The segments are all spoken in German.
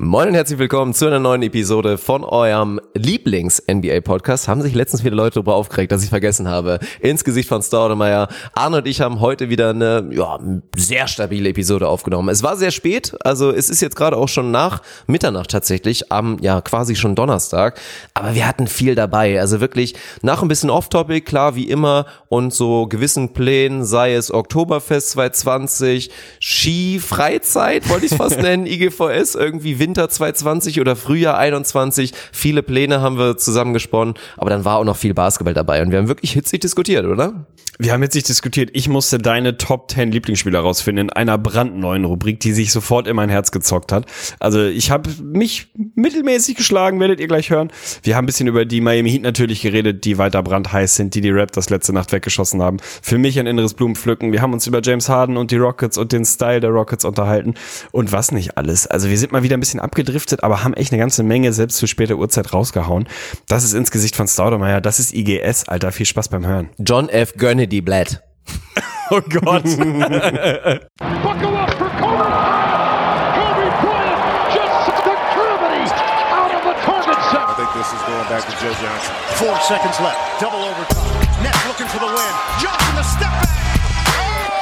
Moin und herzlich willkommen zu einer neuen Episode von eurem Lieblings-NBA-Podcast. Haben sich letztens viele Leute darüber aufgeregt, dass ich vergessen habe. Ins Gesicht von Staudemeyer. Arne und ich haben heute wieder eine ja, sehr stabile Episode aufgenommen. Es war sehr spät, also es ist jetzt gerade auch schon nach Mitternacht tatsächlich, am ja quasi schon Donnerstag. Aber wir hatten viel dabei. Also wirklich nach ein bisschen Off-Topic, klar wie immer, und so gewissen Plänen, sei es Oktoberfest 2020, Ski, Freizeit, wollte ich es fast nennen, IGVS, irgendwie Winter 2020 oder Frühjahr 21. Viele Pläne haben wir zusammengesponnen, aber dann war auch noch viel Basketball dabei und wir haben wirklich hitzig diskutiert, oder? Wir haben jetzt nicht diskutiert. Ich musste deine Top 10 Lieblingsspieler rausfinden in einer brandneuen Rubrik, die sich sofort in mein Herz gezockt hat. Also ich habe mich mittelmäßig geschlagen, werdet ihr gleich hören. Wir haben ein bisschen über die Miami Heat natürlich geredet, die weiter brandheiß sind, die die Raptors letzte Nacht weggeschossen haben. Für mich ein inneres Blumenpflücken. Wir haben uns über James Harden und die Rockets und den Style der Rockets unterhalten und was nicht alles. Also wir sind mal wieder ein bisschen abgedriftet, aber haben echt eine ganze Menge selbst zu später Uhrzeit rausgehauen. Das ist ins Gesicht von Staudemeyer. Das ist IGS, Alter. Viel Spaß beim Hören. John F. Gurnedy Blatt. Oh Gott. Buckle up for Kobe. Kobe Bryant just the gravity out of the target I set. think this is going back to Joe Johnson. Four seconds left. Double overtime. Nets looking for the win. Johnson the step back.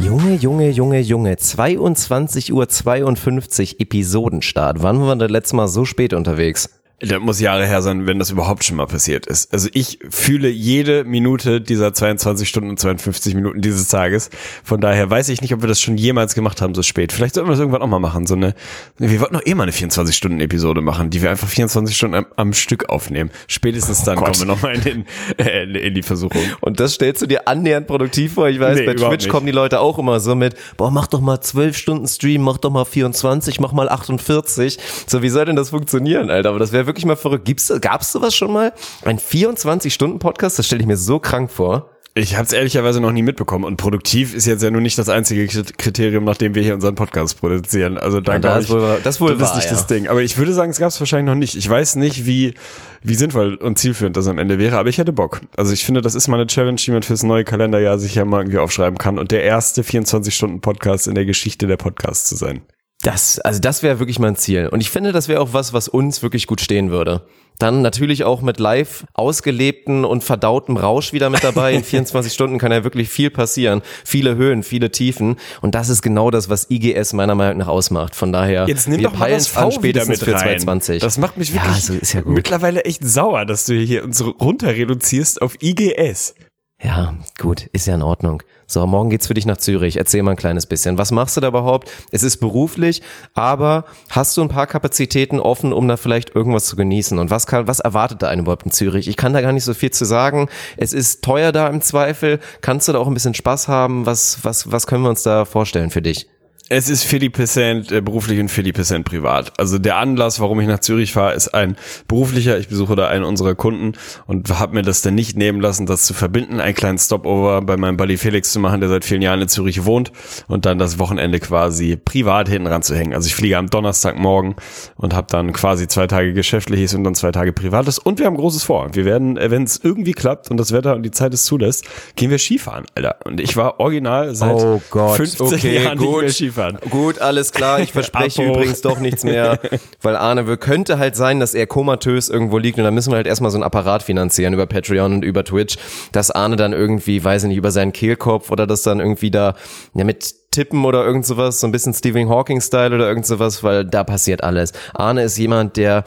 Junge, Junge, Junge, Junge. 22 Uhr 52 Episodenstart. Wann waren wir das letzte Mal so spät unterwegs? Das muss Jahre her sein, wenn das überhaupt schon mal passiert ist. Also ich fühle jede Minute dieser 22 Stunden und 52 Minuten dieses Tages. Von daher weiß ich nicht, ob wir das schon jemals gemacht haben so spät. Vielleicht sollten wir das irgendwann auch mal machen. So eine, wir wollten noch eh mal eine 24-Stunden-Episode machen, die wir einfach 24 Stunden am, am Stück aufnehmen. Spätestens dann Gott. kommen wir nochmal in, den, äh, in die Versuchung. Und das stellst du dir annähernd produktiv vor. Ich weiß, Nee, bei Twitch nicht. kommen die Leute auch immer so mit, boah, mach doch mal 12 Stunden Stream, mach doch mal 24, mach mal 48. So, wie soll denn das funktionieren, Alter? Aber das wäre wirklich mal verrückt. Gibt's, gab's sowas schon mal? Ein 24-Stunden-Podcast? Das stelle ich mir so krank vor. Ich habe es ehrlicherweise noch nie mitbekommen. Und produktiv ist jetzt ja nur nicht das einzige Kriterium, nach dem wir hier unseren Podcast produzieren. Also da Ja, das ich, wohl das wohl das ist nicht ja. das Ding. Aber ich würde sagen, es gab es wahrscheinlich noch nicht. Ich weiß nicht, wie wie sinnvoll und zielführend das am Ende wäre, aber ich hätte Bock. Also ich finde, das ist mal eine Challenge, die man fürs neue Kalenderjahr sich ja mal irgendwie aufschreiben kann und der erste 24-Stunden-Podcast in der Geschichte der Podcasts zu sein. Das, also das wäre wirklich mein Ziel. Und ich finde, das wäre auch was, was uns wirklich gut stehen würde. Dann natürlich auch mit live ausgelebten und verdautem Rausch wieder mit dabei. In 24 Stunden kann ja wirklich viel passieren. Viele Höhen, viele Tiefen. Und das ist genau das, was IGS meiner Meinung nach ausmacht. Von daher, Jetzt nimm wir doch mal das an V wieder spätestens mit für rein. 2020. Das macht mich wirklich Ja, so ja mittlerweile echt sauer, dass du hier uns runter reduzierst auf IGS. Ja, gut, ist ja in Ordnung. So, morgen geht's für dich nach Zürich. Erzähl mal ein kleines bisschen. Was machst du da überhaupt? Es ist beruflich, aber hast du ein paar Kapazitäten offen, um da vielleicht irgendwas zu genießen? Und was kann, was erwartet da einen überhaupt in Zürich? Ich kann da gar nicht so viel zu sagen. Es ist teuer da im Zweifel. Kannst du da auch ein bisschen Spaß haben? Was, was, was können wir uns da vorstellen für dich? Es ist 40% äh, beruflich und 40% privat. Also der Anlass, warum ich nach Zürich fahre, ist ein beruflicher. Ich besuche da einen unserer Kunden und habe mir das dann nicht nehmen lassen, das zu verbinden, einen kleinen Stopover bei meinem Buddy Felix zu machen, der seit vielen Jahren in Zürich wohnt und dann das Wochenende quasi privat hinten ranzuhängen. Also ich fliege am Donnerstagmorgen und habe dann quasi zwei Tage geschäftliches und dann zwei Tage privates und wir haben großes vor. Wir werden, äh, wenn es irgendwie klappt und das Wetter und die Zeit es zulässt, gehen wir Skifahren, Alter. Und ich war original seit Oh Gott, 15 okay, Jahren nicht gut. mehr Skifahren. Gut, alles klar. Ich verspreche übrigens doch nichts mehr, weil Arne könnte halt sein, dass er komatös irgendwo liegt und dann müssen wir halt erstmal so ein Apparat finanzieren über Patreon und über Twitch, dass Arne dann irgendwie, weiß ich nicht, über seinen Kehlkopf oder das dann irgendwie da ja mit Tippen oder irgend sowas, so ein bisschen Stephen Hawking Style oder irgend sowas, weil da passiert alles. Arne ist jemand, der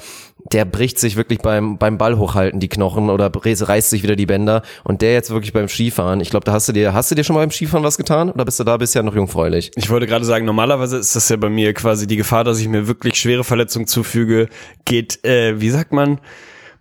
der bricht sich wirklich beim, beim Ball hochhalten die Knochen oder reißt sich wieder die Bänder und der jetzt wirklich beim Skifahren. Ich glaube, da hast du dir, hast du dir schon mal beim Skifahren was getan oder bist du da bisher noch jungfräulich? Ich wollte gerade sagen, normalerweise ist das ja bei mir quasi die Gefahr, dass ich mir wirklich schwere Verletzungen zufüge, geht, äh, wie sagt man?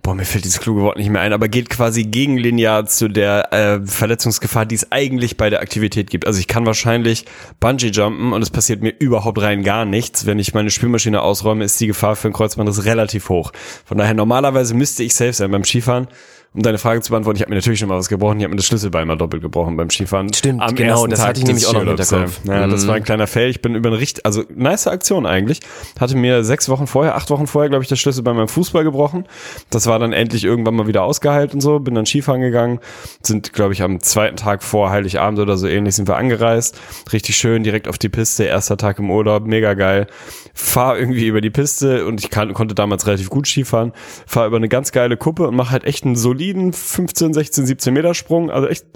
Boah, mir fällt dieses kluge Wort nicht mehr ein, aber geht quasi gegenlinear zu der äh, Verletzungsgefahr, die es eigentlich bei der Aktivität gibt. Also ich kann wahrscheinlich Bungee jumpen und es passiert mir überhaupt rein gar nichts. Wenn ich meine Spülmaschine ausräume, ist die Gefahr für einen Kreuzbandriss relativ hoch. Von daher normalerweise müsste ich safe sein beim Skifahren. Um deine Frage zu beantworten, ich habe mir natürlich schon mal was gebrochen. Ich habe mir das Schlüsselbein mal doppelt gebrochen beim Skifahren. Stimmt, Am genau, das Tag hatte ich nämlich auch noch im Hinterkopf. Ja, das Mhm. war ein kleiner Fail. Ich bin über eine richtig, also nice Aktion eigentlich. Hatte mir sechs Wochen vorher, acht Wochen vorher, glaube ich, das Schlüssel bei meinem Fußball gebrochen. Das war dann endlich irgendwann mal wieder ausgeheilt und so. Bin dann Skifahren gegangen. Sind, glaube ich, am zweiten Tag vor Heiligabend oder so ähnlich sind wir angereist. Richtig schön, direkt auf die Piste. Erster Tag im Urlaub, mega geil. Fahr irgendwie über die Piste und ich kann, konnte damals relativ gut Skifahren. Fahr über eine ganz geile Kuppe und mache halt echt einen soliden 15, 16, 17 Meter Sprung. Also echt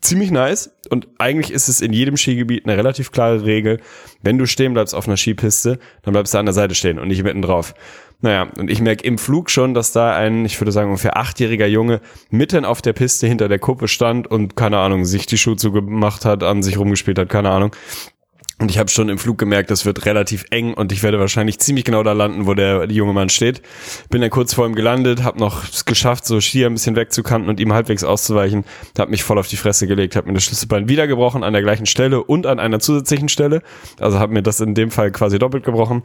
ziemlich nice. Und eigentlich ist es in jedem Skigebiet eine relativ klare Regel. Wenn du stehen bleibst auf einer Skipiste, dann bleibst du an der Seite stehen und nicht mitten drauf. Naja, und ich merke im Flug schon, dass da ein, ich würde sagen, ungefähr achtjähriger Junge mitten auf der Piste hinter der Kuppe stand und, keine Ahnung, sich die Schuhe zugemacht hat, an sich rumgespielt hat, keine Ahnung. Und ich habe schon im Flug gemerkt, das wird relativ eng und ich werde wahrscheinlich ziemlich genau da landen, wo der junge Mann steht. Bin dann kurz vor ihm gelandet, habe noch es geschafft, so Skier ein bisschen wegzukanten und ihm halbwegs auszuweichen. Habe mich voll auf die Fresse gelegt, habe mir das Schlüsselbein wieder gebrochen an der gleichen Stelle und an einer zusätzlichen Stelle. Also habe mir das in dem Fall quasi doppelt gebrochen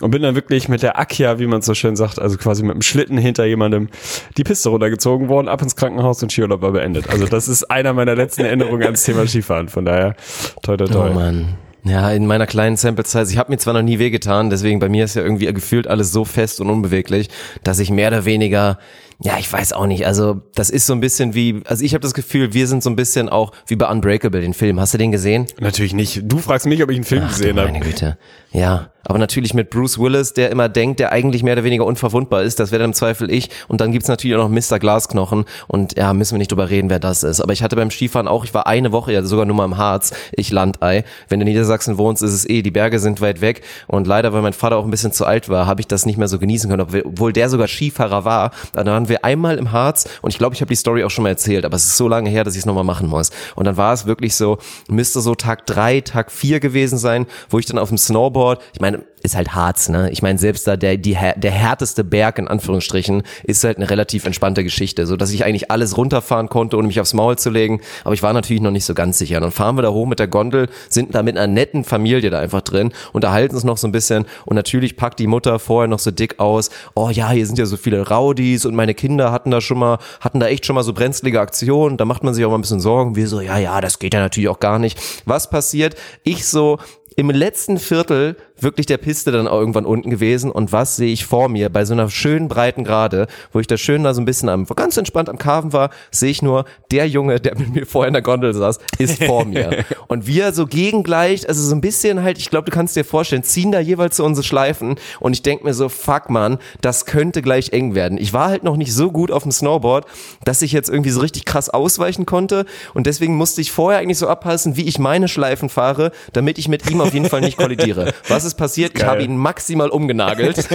und bin dann wirklich mit der Akia, wie man so schön sagt, also quasi mit dem Schlitten hinter jemandem die Piste runtergezogen worden, ab ins Krankenhaus und Skiurlaub war beendet. Also das ist einer meiner letzten Erinnerungen ans Thema Skifahren. Von daher, toi toi toi. Oh Mann. Ja, in meiner kleinen Sample Size, ich habe mir zwar noch nie wehgetan, deswegen bei mir ist ja irgendwie gefühlt alles so fest und unbeweglich, dass ich mehr oder weniger, ja, ich weiß auch nicht, also das ist so ein bisschen wie, also ich habe das Gefühl, wir sind so ein bisschen auch wie bei Unbreakable, den Film. Hast du den gesehen? Natürlich nicht. Du fragst mich, ob ich einen Film Ach, gesehen habe. meine Güte. Ja, aber natürlich mit Bruce Willis, der immer denkt, der eigentlich mehr oder weniger unverwundbar ist. Das wäre dann im Zweifel ich. Und dann gibt's natürlich auch noch Mr. Glasknochen. Und ja, müssen wir nicht drüber reden, wer das ist. Aber ich hatte beim Skifahren auch, ich war eine Woche ja sogar nur mal im Harz. Ich Landei. Wenn du in Niedersachsen wohnst, ist es eh, die Berge sind weit weg. Und leider, weil mein Vater auch ein bisschen zu alt war, habe ich das nicht mehr so genießen können. Obwohl der sogar Skifahrer war. Dann waren wir einmal im Harz. Und ich glaube, ich habe die Story auch schon mal erzählt. Aber es ist so lange her, dass ich es nochmal machen muss. Und dann war es wirklich so, müsste so Tag drei, Tag vier gewesen sein, wo ich dann auf dem Snowboard, ich meine, ist halt Harz, ne? Ich meine, selbst da der, die, der härteste Berg, in Anführungsstrichen, ist halt eine relativ entspannte Geschichte, so dass ich eigentlich alles runterfahren konnte, ohne mich aufs Maul zu legen. Aber ich war natürlich noch nicht so ganz sicher. Und dann fahren wir da hoch mit der Gondel, sind da mit einer netten Familie da einfach drin, unterhalten uns noch so ein bisschen und natürlich packt die Mutter vorher noch so dick aus, oh ja, hier sind ja so viele Rowdies und meine Kinder hatten da schon mal, hatten da echt schon mal so brenzlige Aktionen, da macht man sich auch mal ein bisschen Sorgen. Wir so, ja, ja, das geht ja natürlich auch gar nicht. Was passiert? Ich so, im letzten Viertel wirklich der Piste dann auch irgendwann unten gewesen und was sehe ich vor mir bei so einer schönen breiten Gerade, wo ich da schön da so ein bisschen am, ganz entspannt am Karven war, sehe ich nur, der Junge, der mit mir vorher in der Gondel saß, ist vor mir. und wir so gegengleich, also so ein bisschen halt, ich glaube, du kannst dir vorstellen, ziehen da jeweils so unsere Schleifen und ich denk mir so, fuck man, das könnte gleich eng werden. Ich war halt noch nicht so gut auf dem Snowboard, dass ich jetzt irgendwie so richtig krass ausweichen konnte und deswegen musste ich vorher eigentlich so abpassen, wie ich meine Schleifen fahre, damit ich mit ihm auf jeden Fall nicht kollidiere. Was ist passiert? Ich Geil. habe ihn maximal umgenagelt.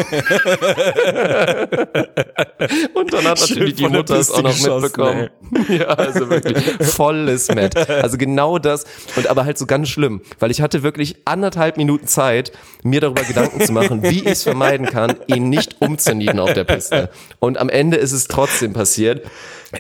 Und dann hat natürlich die Mutter es auch noch geschossen, mitbekommen. Ja, also wirklich volles Met. Also genau das und aber halt so ganz schlimm, weil ich hatte wirklich anderthalb Minuten Zeit, mir darüber Gedanken zu machen, wie ich es vermeiden kann, ihn nicht umzunieden auf der Piste. Und am Ende ist es trotzdem passiert.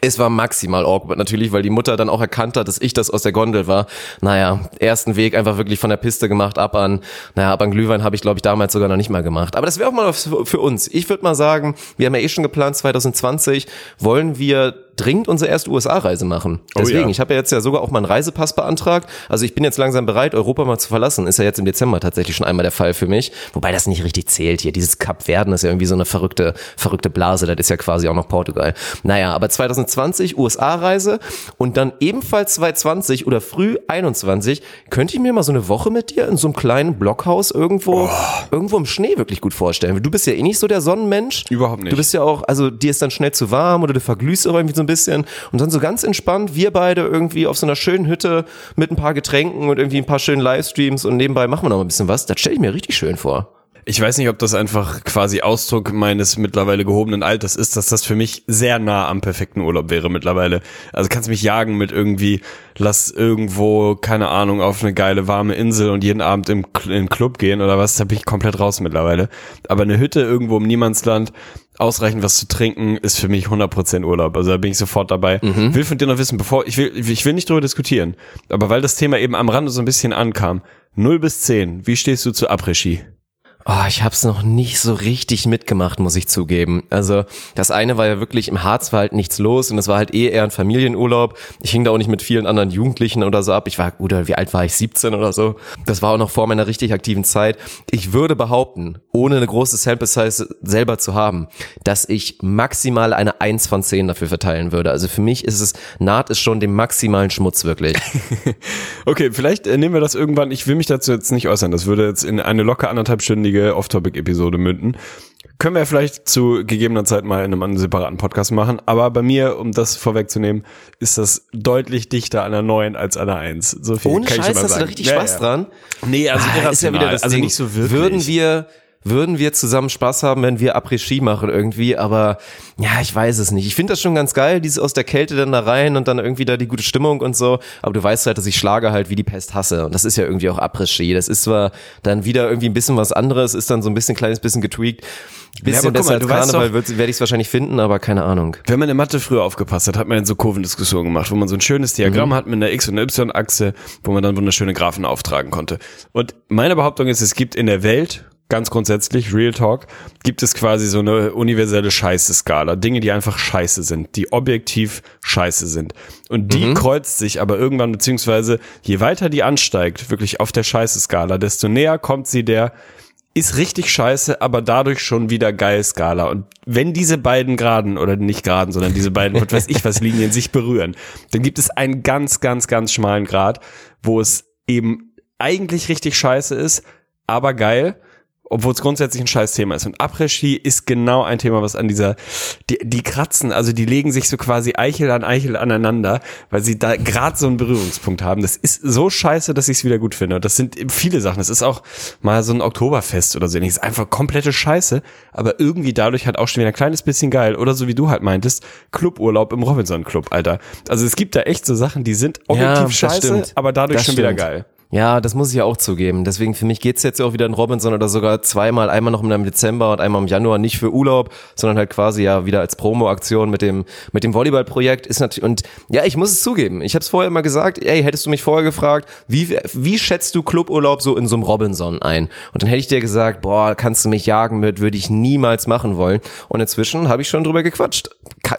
Es war maximal awkward natürlich, weil die Mutter dann auch erkannt hat, dass ich das aus der Gondel war. Naja, ersten Weg einfach wirklich von der Piste gemacht, ab an, naja, ab an Glühwein habe ich glaube ich damals sogar noch nicht mal gemacht. Aber das wäre auch mal für uns. Ich würde mal sagen, wir haben ja eh schon geplant, 2020 wollen wir dringend unsere erste USA-Reise machen. Deswegen, ja. ich habe ja jetzt ja sogar auch mal einen Reisepass beantragt. Also ich bin jetzt langsam bereit, Europa mal zu verlassen. Ist ja jetzt im Dezember tatsächlich schon einmal der Fall für mich. Wobei das nicht richtig zählt hier. Dieses Kap Verden ist ja irgendwie so eine verrückte, verrückte Blase. Das ist ja quasi auch noch Portugal. Naja, aber 2020 USA-Reise und dann ebenfalls 2020 oder früh 21 könnte ich mir mal so eine Woche mit dir in so einem kleinen Blockhaus irgendwo, irgendwo im Schnee wirklich gut vorstellen. Du bist ja eh nicht so der Sonnenmensch. Überhaupt nicht. Du bist ja auch, also dir ist dann schnell zu warm oder du verglühst irgendwie so ein bisschen und dann so ganz entspannt, wir beide irgendwie auf so einer schönen Hütte mit ein paar Getränken und irgendwie ein paar schönen Livestreams und nebenbei machen wir noch ein bisschen was. Das stelle ich mir richtig schön vor. Ich weiß nicht, ob das einfach quasi Ausdruck meines mittlerweile gehobenen Alters ist, dass das für mich sehr nah am perfekten Urlaub wäre mittlerweile. Also kannst mich jagen mit irgendwie, lass irgendwo, keine Ahnung, auf eine geile warme Insel und jeden Abend im, im Club gehen oder was, da bin ich komplett raus mittlerweile. Aber eine Hütte irgendwo im Niemandsland, ausreichend was zu trinken, ist für mich 100% Urlaub. Also da bin ich sofort dabei. Will von dir noch wissen, bevor, ich will, ich will nicht drüber diskutieren, aber weil das Thema eben am Rande so ein bisschen ankam, 0 bis 10, wie stehst du zu Après-Ski? Oh, ich habe es noch nicht so richtig mitgemacht, muss ich zugeben. Also das eine war ja wirklich im Harz war halt nichts los und es war halt eh eher ein Familienurlaub. Ich hing da auch nicht mit vielen anderen Jugendlichen oder so ab. Ich war, oder wie alt war ich? 17 oder so. Das war auch noch vor meiner richtig aktiven Zeit. Ich würde behaupten, ohne eine große Sample Size selber zu haben, dass ich maximal eine 1 von 10 dafür verteilen würde. Also für mich ist es, naht es schon dem maximalen Schmutz wirklich. Okay, vielleicht äh, nehmen wir das irgendwann. Ich will mich dazu jetzt nicht äußern. Das würde jetzt in eine locker anderthalbstündige Off-Topic-Episode münden. Können wir vielleicht zu gegebener Zeit mal in einem separaten Podcast machen. Aber bei mir, um das vorwegzunehmen, ist das deutlich dichter an der 9 als an der 1. So viel Ohne kann ich Scheiß schon mal hast du da sagen. richtig Ja, Spaß ja. dran? Nee, also Ah, ist ja wieder das also Ding. nicht so wirklich. Würden wir, würden wir zusammen Spaß haben, wenn wir Après-Ski machen irgendwie, aber ja, ich weiß es nicht. Ich finde das schon ganz geil, dieses aus der Kälte dann da rein und dann irgendwie da die gute Stimmung und so, aber du weißt halt, dass ich Schlager halt wie die Pest hasse und das ist ja irgendwie auch Après-Ski. Das ist zwar dann wieder irgendwie ein bisschen was anderes, ist dann so ein bisschen kleines bisschen getweakt. Bisschen guck besser mal, als Karneval werde ich es wahrscheinlich finden, aber keine Ahnung. Wenn man in Mathe früher aufgepasst hat, hat man so Kurvendiskussionen gemacht, wo man so ein schönes Diagramm hat mit einer X- und Y-Achse, wo man dann wunderschöne Graphen auftragen konnte. Und meine Behauptung ist, es gibt in der Welt, ganz grundsätzlich, Real Talk, gibt es quasi so eine universelle Scheiße-Skala. Dinge, die einfach scheiße sind, die objektiv scheiße sind. Und die kreuzt sich aber irgendwann, beziehungsweise je weiter die ansteigt, wirklich auf der Scheiße-Skala, desto näher kommt sie der ist richtig scheiße, aber dadurch schon wieder geil Skala. Und wenn diese beiden Graden, oder nicht Graden, sondern diese beiden, was weiß ich was, Linien sich berühren, dann gibt es einen ganz, ganz, ganz schmalen Grad, wo es eben eigentlich richtig scheiße ist, aber geil, obwohl es grundsätzlich ein scheiß Thema ist. Und Après-Ski ist genau ein Thema, was an dieser, die, die kratzen, also die legen sich so quasi Eichel an Eichel aneinander, weil sie da gerade so einen Berührungspunkt haben. Das ist so scheiße, dass ich es wieder gut finde. Und das sind viele Sachen. Das ist auch mal so ein Oktoberfest oder so. Das ist einfach komplette Scheiße, aber irgendwie dadurch halt auch schon wieder ein kleines bisschen geil. Oder so wie du halt meintest, Cluburlaub im Robinson Club, Alter. Also es gibt da echt so Sachen, die sind objektiv das scheiße, stimmt. aber dadurch Das schon wieder stimmt. geil. Ja, das muss ich ja auch zugeben. Deswegen für mich geht's jetzt ja auch wieder in Robinson oder sogar zweimal, einmal noch im Dezember und einmal im Januar, nicht für Urlaub, sondern halt quasi ja wieder als Promo-Aktion mit dem mit dem Volleyball-Projekt ist natürlich und ja, ich muss es zugeben. Ich habe es vorher immer gesagt. Ey, hättest du mich vorher gefragt, wie wie schätzt du Cluburlaub so in so einem Robinson ein? Und dann hätte ich dir gesagt, boah, kannst du mich jagen mit, würde ich niemals machen wollen. Und inzwischen habe ich schon drüber gequatscht.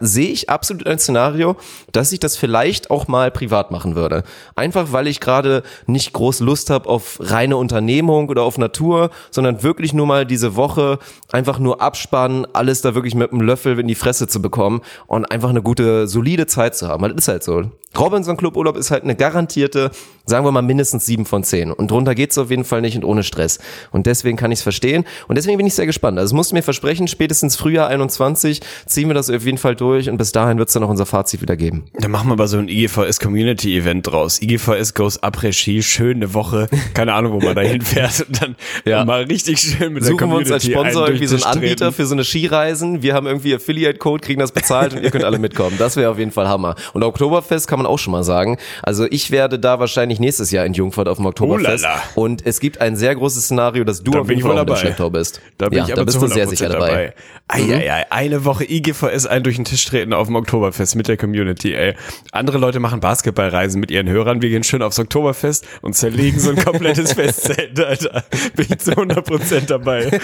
Sehe ich absolut ein Szenario, dass ich das vielleicht auch mal privat machen würde. Einfach weil ich gerade nicht groß Lust habe auf reine Unternehmung oder auf Natur, sondern wirklich nur mal diese Woche einfach nur abspannen, alles da wirklich mit einem Löffel in die Fresse zu bekommen und einfach eine gute, solide Zeit zu haben. Weil Das ist halt so. Robinson Club Urlaub ist halt eine garantierte, sagen wir mal mindestens sieben von zehn. Und drunter geht's auf jeden Fall nicht und ohne Stress. Und deswegen kann ich es verstehen. Und deswegen bin ich sehr gespannt. Also es musst du mir versprechen, spätestens Frühjahr 21 ziehen wir das auf jeden Fall durch und bis dahin wird's dann auch unser Fazit wieder geben. Dann machen wir aber so ein IGVS Community Event draus. IGVS goes après Ski, schöne Woche, keine Ahnung, wo man da hinfährt und dann Ja. mal richtig schön mit der Suchen wir Community uns als Sponsor irgendwie so einen Anbieter für so eine Skireisen. Wir haben irgendwie Affiliate-Code, kriegen das bezahlt und ihr könnt alle mitkommen. Das wäre auf jeden Fall Hammer. Und Oktoberfest kann man auch schon mal sagen. Also ich werde da wahrscheinlich nächstes Jahr in Jungfurt auf dem Oktoberfest. Ulala. Und es gibt ein sehr großes Szenario, dass du Da auf jeden Fall dabei. Schlepptau bist. Da bin ja, ich da aber bist zu du sehr 100% sicher dabei. Mhm. Eieiei, eine Woche IGVS ein durch den Tisch treten auf dem Oktoberfest mit der Community, ey. Andere Leute machen Basketballreisen mit ihren Hörern. Wir gehen schön aufs Oktoberfest und zerlegen so ein komplettes Festzelt, Alter. Bin ich zu 100% dabei.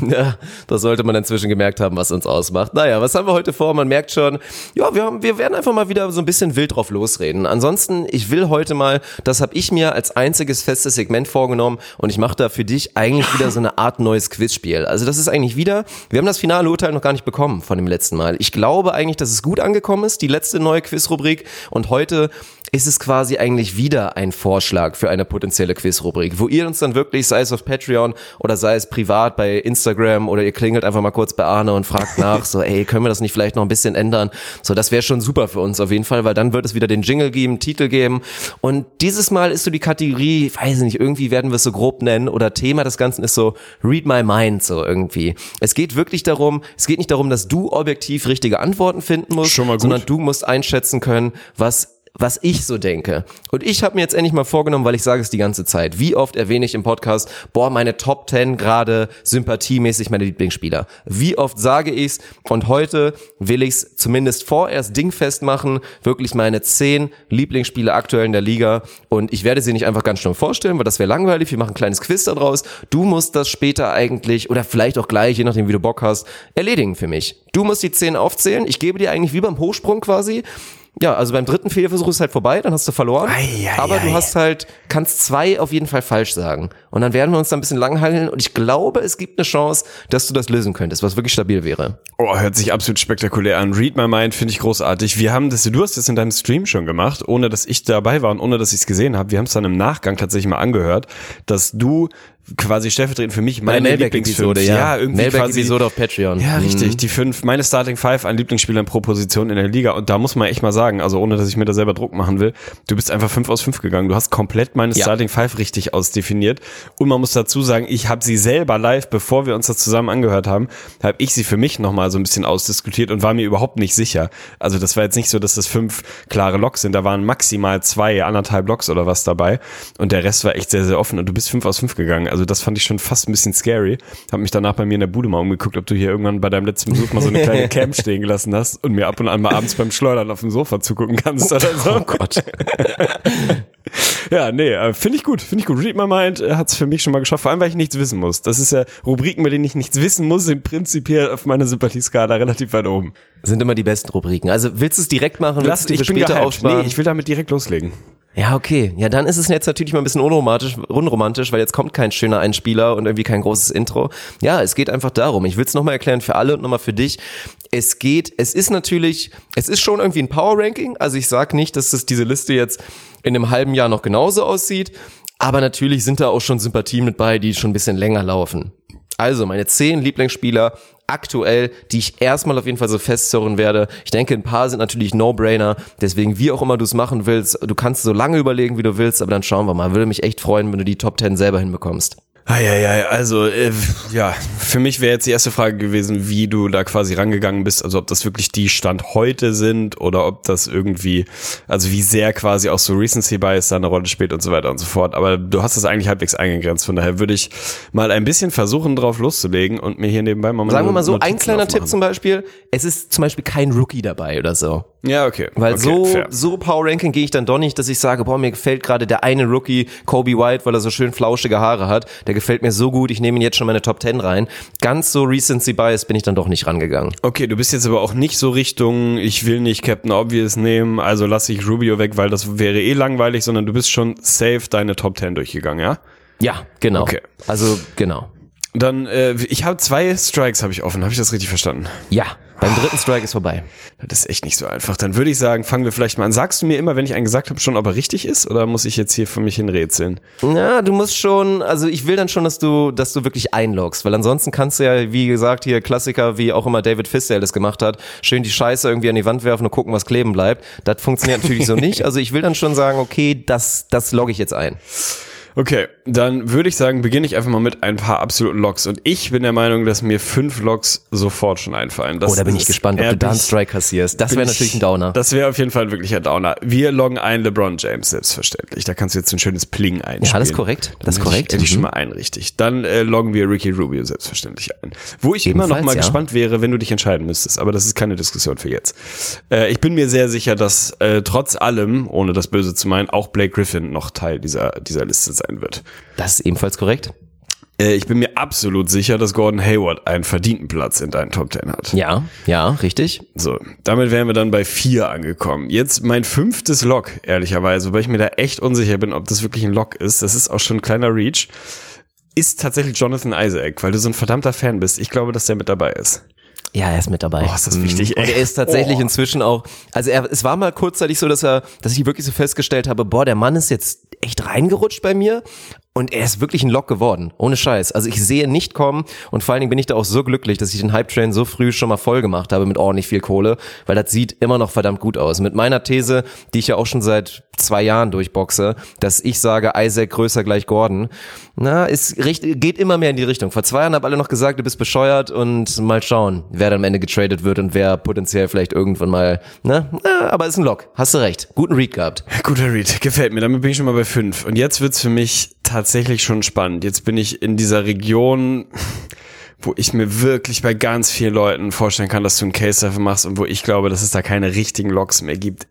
Ja, das sollte man inzwischen gemerkt haben, was uns ausmacht. Naja, was haben wir heute vor? Man merkt schon, ja, wir, haben, wir werden einfach mal wieder so ein bisschen wild drauf losreden. Ansonsten, ich will heute mal, das habe ich mir als einziges festes Segment vorgenommen und ich mache da für dich eigentlich wieder so eine Art neues Quizspiel. Also das ist eigentlich wieder, wir haben das finale Urteil noch gar nicht bekommen von dem letzten Mal. Ich glaube eigentlich, dass es gut angekommen ist, die letzte neue Quizrubrik und heute ist es quasi eigentlich wieder ein Vorschlag für eine potenzielle Quizrubrik, wo ihr uns dann wirklich, sei es auf Patreon oder sei es privat bei Instagram oder ihr klingelt einfach mal kurz bei Arne und fragt nach, so, ey, können wir das nicht vielleicht noch ein bisschen ändern? So, das wäre schon super für uns auf jeden Fall, weil dann wird es wieder den Jingle geben, Titel geben und dieses Mal ist so die Kategorie, ich weiß nicht, irgendwie werden wir es so grob nennen oder Thema des Ganzen ist so Read My Mind, so irgendwie. Es geht wirklich darum, es geht nicht darum, dass du objektiv richtige Antworten finden musst, sondern du musst einschätzen können, was was ich so denke. Und ich habe mir jetzt endlich mal vorgenommen, weil ich sage es die ganze Zeit. Wie oft erwähne ich im Podcast, boah, meine Top 10 gerade sympathiemäßig meine Lieblingsspieler. Wie oft sage ich's? Und heute will ich's zumindest vorerst dingfest machen, wirklich meine 10 Lieblingsspieler aktuell in der Liga. Und ich werde sie nicht einfach ganz schnell vorstellen, weil das wäre langweilig. Wir machen ein kleines Quiz daraus. Du musst das später eigentlich, oder vielleicht auch gleich, je nachdem wie du Bock hast, erledigen für mich. Du musst die 10 aufzählen. Ich gebe dir eigentlich wie beim Hochsprung quasi ja, also beim dritten Fehlversuch ist halt vorbei, dann hast du verloren. Ei, ei, aber ei. du hast halt, kannst zwei auf jeden Fall falsch sagen. Und dann werden wir uns da ein bisschen langhangeln und ich glaube, es gibt eine Chance, dass du das lösen könntest, was wirklich stabil wäre. Oh, hört sich absolut spektakulär an. Read My Mind finde ich großartig. Wir haben das, du hast das in deinem Stream schon gemacht, ohne dass ich dabei war und ohne dass ich es gesehen habe. Wir haben es dann im Nachgang tatsächlich mal angehört, dass du quasi stellvertretend für mich meine Mailback-Episode, Lieblingsfünf- ja. irgendwie quasi Mailback-Episode auf Patreon. Ja, Mhm. richtig. Die fünf, meine Starting Five an Lieblingsspielern pro Position in der Liga. Und da muss man echt mal sagen, also ohne, dass ich mir da selber Druck machen will, du bist einfach fünf aus fünf gegangen. Du hast komplett meine Ja. Starting Five richtig ausdefiniert. Und man muss dazu sagen, ich habe sie selber live, bevor wir uns das zusammen angehört haben, habe ich sie für mich nochmal so ein bisschen ausdiskutiert und war mir überhaupt nicht sicher. Also das war jetzt nicht so, dass das fünf klare Loks sind. Da waren maximal zwei, anderthalb Loks oder was dabei. Und der Rest war echt sehr, sehr offen. Und du bist fünf aus fünf gegangen. Also das fand ich schon fast ein bisschen scary. Hab mich danach bei mir in der Bude mal umgeguckt, ob du hier irgendwann bei deinem letzten Besuch mal so eine kleine Cam stehen gelassen hast und mir ab und an mal abends beim Schleudern auf dem Sofa zugucken kannst oder so. Oh Gott. Ja, nee, äh, finde ich gut, finde ich gut. Read My Mind äh, hat's für mich schon mal geschafft, vor allem, weil ich nichts wissen muss. Das ist ja, Rubriken, bei denen ich nichts wissen muss, sind prinzipiell auf meiner Sympathieskala relativ weit oben. Sind immer die besten Rubriken. Also willst du es direkt machen? Die ich bin später aufsparen? Nee, ich will damit direkt loslegen. Ja, okay. Ja, dann ist es jetzt natürlich mal ein bisschen unromantisch, unromantisch, weil jetzt kommt kein schöner Einspieler und irgendwie kein großes Intro. Ja, es geht einfach darum. Ich will es nochmal erklären für alle und nochmal für dich. Es geht, es ist natürlich, es ist schon irgendwie ein Power Ranking. Also ich sag nicht, dass es diese Liste jetzt in einem halben Jahr noch genauso aussieht. Aber natürlich sind da auch schon Sympathien mit bei, die schon ein bisschen länger laufen. Also meine zehn Lieblingsspieler aktuell, die ich erstmal auf jeden Fall so festzurren werde. Ich denke, ein paar sind natürlich No-Brainer. Deswegen, wie auch immer du es machen willst, du kannst so lange überlegen, wie du willst, aber dann schauen wir mal. Würde mich echt freuen, wenn du die Top 10 selber hinbekommst. Eieiei, also äh, ja, für mich wäre jetzt die erste Frage gewesen, wie du da quasi rangegangen bist, also ob das wirklich die Stand heute sind oder ob das irgendwie, also wie sehr quasi auch so Recency Bias da eine Rolle spielt und so weiter und so fort. Aber du hast das eigentlich halbwegs eingegrenzt, von daher würde ich mal ein bisschen versuchen, drauf loszulegen und mir hier nebenbei mal Sagen wir mal so, ein Notizen kleiner Tipp aufmachen. zum Beispiel, es ist zum Beispiel kein Rookie dabei oder so. Ja, okay. Weil okay, so, fair. so Power Ranking gehe ich dann doch nicht, dass ich sage, boah, mir gefällt gerade der eine Rookie, Kobe White, weil er so schön flauschige Haare hat. Der gefällt mir so gut, ich nehme ihn jetzt schon meine Top 10 rein. Ganz so Recency Bias bin ich dann doch nicht rangegangen. Okay, du bist jetzt aber auch nicht so Richtung, ich will nicht Captain Obvious nehmen, also lasse ich Rubio weg, weil das wäre eh langweilig, sondern du bist schon safe deine Top 10 durchgegangen, ja? Ja, genau. Okay. Also, genau. Dann, äh, ich habe zwei Strikes habe ich offen, habe ich das richtig verstanden? Ja, beim dritten Strike ist vorbei. Das ist echt nicht so einfach. Dann würde ich sagen, fangen wir vielleicht mal an. Sagst du mir immer, wenn ich einen gesagt habe, schon, ob er richtig ist, oder muss ich jetzt hier für mich hin rätseln? Ja, du musst schon, also ich will dann schon, dass du, dass du wirklich einloggst, weil ansonsten kannst du ja, wie gesagt, hier Klassiker, wie auch immer David Fisdale das gemacht hat, schön die Scheiße irgendwie an die Wand werfen und gucken, was kleben bleibt. Das funktioniert natürlich so nicht. Also ich will dann schon sagen, okay, das, das logge ich jetzt ein. Okay, dann würde ich sagen, beginne ich einfach mal mit ein paar absoluten Loks. Und ich bin der Meinung, dass mir fünf Loks sofort schon einfallen. Das Oh, da bin ich gespannt, ob du da einen Strike kassierst. Das wäre ich- natürlich ein Downer. Das wäre auf jeden Fall wirklich ein Downer. Wir loggen ein LeBron James, selbstverständlich. Da kannst du jetzt ein schönes Pling einspielen. Ja, das ist korrekt. Das ist hätte korrekt. Ich, hätte ich schon Mhm. mal einen richtig. Dann äh, loggen wir Ricky Rubio selbstverständlich ein. Wo ich immer noch Ebenfalls, mal ja. gespannt wäre, wenn du dich entscheiden müsstest. Aber das ist keine Diskussion für jetzt. Äh, ich bin mir sehr sicher, dass äh, trotz allem, ohne das Böse zu meinen, auch Blake Griffin noch Teil dieser, dieser Liste sein wird. Das ist ebenfalls korrekt. Äh, ich bin mir absolut sicher, dass Gordon Hayward einen verdienten Platz in deinen Top Ten hat. Ja, ja, richtig. So, damit wären wir dann bei vier angekommen. Jetzt mein fünftes Lock, ehrlicherweise, wobei ich mir da echt unsicher bin, ob das wirklich ein Lock ist. Das ist auch schon ein kleiner Reach. Ist tatsächlich Jonathan Isaac, weil du so ein verdammter Fan bist. Ich glaube, dass der mit dabei ist. Ja, er ist mit dabei. Oh, ist das wichtig, Und ey. er ist tatsächlich Oh. inzwischen auch, also er, es war mal kurzzeitig so, dass er, dass ich wirklich so festgestellt habe, boah, der Mann ist jetzt echt reingerutscht bei mir. Und er ist wirklich ein Lock geworden. Ohne Scheiß. Also ich sehe nicht kommen und vor allen Dingen bin ich da auch so glücklich, dass ich den Hype-Train so früh schon mal voll gemacht habe mit ordentlich viel Kohle, weil das sieht immer noch verdammt gut aus. Mit meiner These, die ich ja auch schon seit zwei Jahren durchboxe, dass ich sage, Isaac größer gleich Gordon. Na, es geht immer mehr in die Richtung. Vor zwei Jahren haben alle noch gesagt, du bist bescheuert und mal schauen, wer dann am Ende getradet wird und wer potenziell vielleicht irgendwann mal, ne? Aber ist ein Lock. Hast du recht. Guten Read gehabt. Guter Read, gefällt mir. Damit bin ich schon mal bei fünf. Und jetzt wird's für mich tatsächlich schon spannend. Jetzt bin ich in dieser Region, wo ich mir wirklich bei ganz vielen Leuten vorstellen kann, dass du einen Case dafür machst und wo ich glaube, dass es da keine richtigen Logs mehr gibt.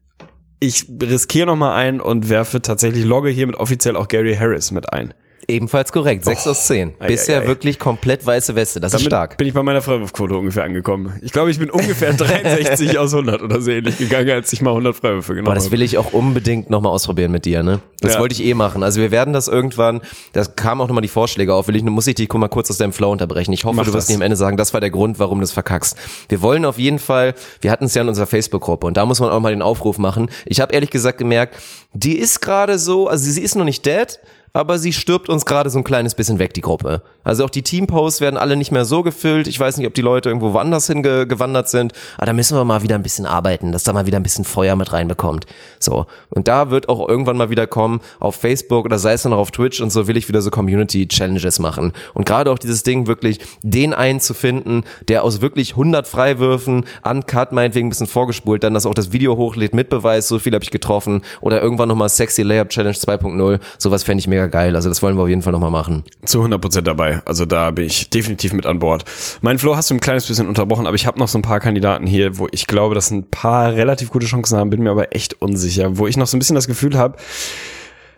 Ich riskiere noch mal ein und werfe tatsächlich logge hiermit offiziell auch Gary Harris mit ein. Ebenfalls korrekt. Sechs aus zehn. ei, Bisher ei, ei. wirklich komplett weiße Weste. Das ist Damit stark. bin ich bei meiner Freiwurfquote ungefähr angekommen. Ich glaube, ich bin ungefähr 63 aus 100 oder so ähnlich gegangen, als ich mal 100 Freiwürfe genommen Boah, das habe. will ich auch unbedingt nochmal ausprobieren mit dir, ne? Das Ja. wollte ich eh machen. Also wir werden das irgendwann, das kamen auch nochmal die Vorschläge auf, will ich, muss ich dich guck mal kurz aus deinem Flow unterbrechen. Ich hoffe, Mach du wirst das. nicht am Ende sagen, das war der Grund, warum du es verkackst. Wir wollen auf jeden Fall, wir hatten es ja in unserer Facebook-Gruppe und da muss man auch mal den Aufruf machen. Ich habe ehrlich gesagt gemerkt, die ist gerade so, also sie ist noch nicht dead, aber sie stirbt uns gerade so ein kleines bisschen weg, die Gruppe. Also auch die Teamposts werden alle nicht mehr so gefüllt. Ich weiß nicht, ob die Leute irgendwo woanders hingewandert sind. Aber da müssen wir mal wieder ein bisschen arbeiten, dass da mal wieder ein bisschen Feuer mit reinbekommt. So. Und da wird auch irgendwann mal wieder kommen, auf Facebook oder sei es dann auch auf Twitch und so will ich wieder so Community-Challenges machen. Und gerade auch dieses Ding wirklich, den einen zu finden, der aus wirklich 100 Freiwürfen, uncut, meinetwegen ein bisschen vorgespult, dann das auch das Video hochlädt mit Beweis, so viel habe ich getroffen. Oder irgendwann nochmal Sexy Layup Challenge 2.0. Sowas fände ich mega geil. Also das wollen wir auf jeden Fall nochmal machen. Zu 100% dabei. Also da bin ich definitiv mit an Bord. Mein Flow hast du ein kleines bisschen unterbrochen, aber ich habe noch so ein paar Kandidaten hier, wo ich glaube, dass ein paar relativ gute Chancen haben, bin mir aber echt unsicher. Wo ich noch so ein bisschen das Gefühl habe,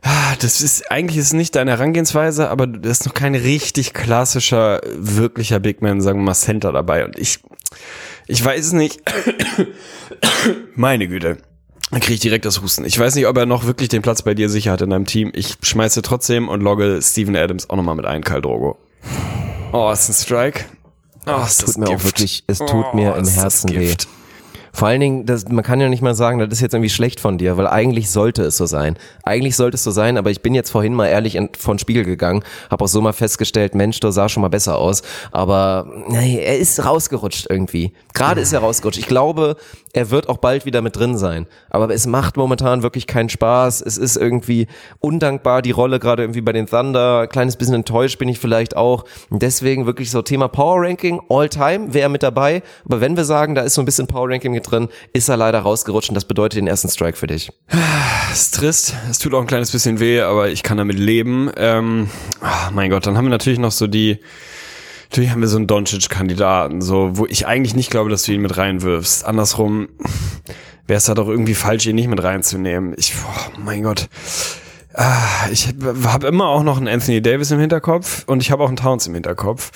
ah, das ist eigentlich ist nicht deine Herangehensweise, aber das ist noch kein richtig klassischer, wirklicher Big Man, sagen wir mal Center dabei. Und ich, ich weiß es nicht. Meine Güte. Dann kriege ich direkt das Husten. Ich weiß nicht, ob er noch wirklich den Platz bei dir sicher hat in deinem Team. Ich schmeiße trotzdem und logge Steven Adams auch nochmal mit ein, Karl Drogo. Oh, ist ein Strike. Oh, ist tut mir auch wirklich- es tut mir im Herzen weh. Gift. Vor allen Dingen, das, man kann ja nicht mal sagen, das ist jetzt irgendwie schlecht von dir, weil eigentlich sollte es so sein. Eigentlich sollte es so sein, aber ich bin jetzt vorhin mal ehrlich in, vor den Spiegel gegangen, habe auch so mal festgestellt, Mensch, du sah schon mal besser aus. Aber nee, er ist rausgerutscht irgendwie. Gerade ist er rausgerutscht. Ich glaube, er wird auch bald wieder mit drin sein. Aber es macht momentan wirklich keinen Spaß. Es ist irgendwie undankbar, die Rolle gerade irgendwie bei den Thunder. Ein kleines bisschen enttäuscht bin ich vielleicht auch. Deswegen wirklich so Thema Power Ranking, all time, wäre mit dabei. Aber wenn wir sagen, da ist so ein bisschen Power Ranking mit drin, ist er leider rausgerutscht und das bedeutet den ersten Strike für dich. Es ist trist, es tut auch ein kleines bisschen weh, aber ich kann damit leben. Ähm, ah, mein Gott, dann haben wir natürlich noch so die, natürlich haben wir so einen Doncic-Kandidaten, so, wo ich eigentlich nicht glaube, dass du ihn mit reinwirfst. Andersrum wäre es da doch irgendwie falsch, ihn nicht mit reinzunehmen. Ich, oh, mein Gott. Ah, ich habe immer auch noch einen Anthony Davis im Hinterkopf und ich habe auch einen Towns im Hinterkopf,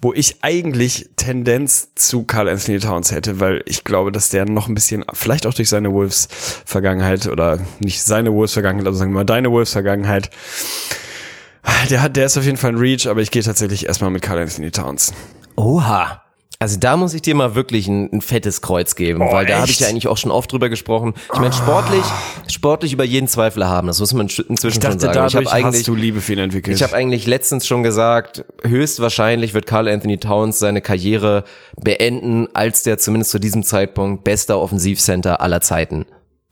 wo ich eigentlich Tendenz zu Carl Anthony Towns hätte, weil ich glaube, dass der noch ein bisschen, vielleicht auch durch seine Wolves-Vergangenheit oder nicht seine Wolves-Vergangenheit, also sagen wir mal deine Wolves-Vergangenheit, der hat, der ist auf jeden Fall ein Reach, aber ich gehe tatsächlich erstmal mit Carl Anthony Towns. Oha. Also da muss ich dir mal wirklich ein, ein fettes Kreuz geben, Oh, weil da habe ich ja eigentlich auch schon oft drüber gesprochen. Ich meine, sportlich, sportlich über jeden Zweifel haben, das muss man inzwischen schon sagen. ich habe eigentlich, hast du Liebe für ihn entwickelt. Ich habe eigentlich letztens schon gesagt, höchstwahrscheinlich wird Carl Anthony Towns seine Karriere beenden als der zumindest zu diesem Zeitpunkt bester Offensivcenter aller Zeiten.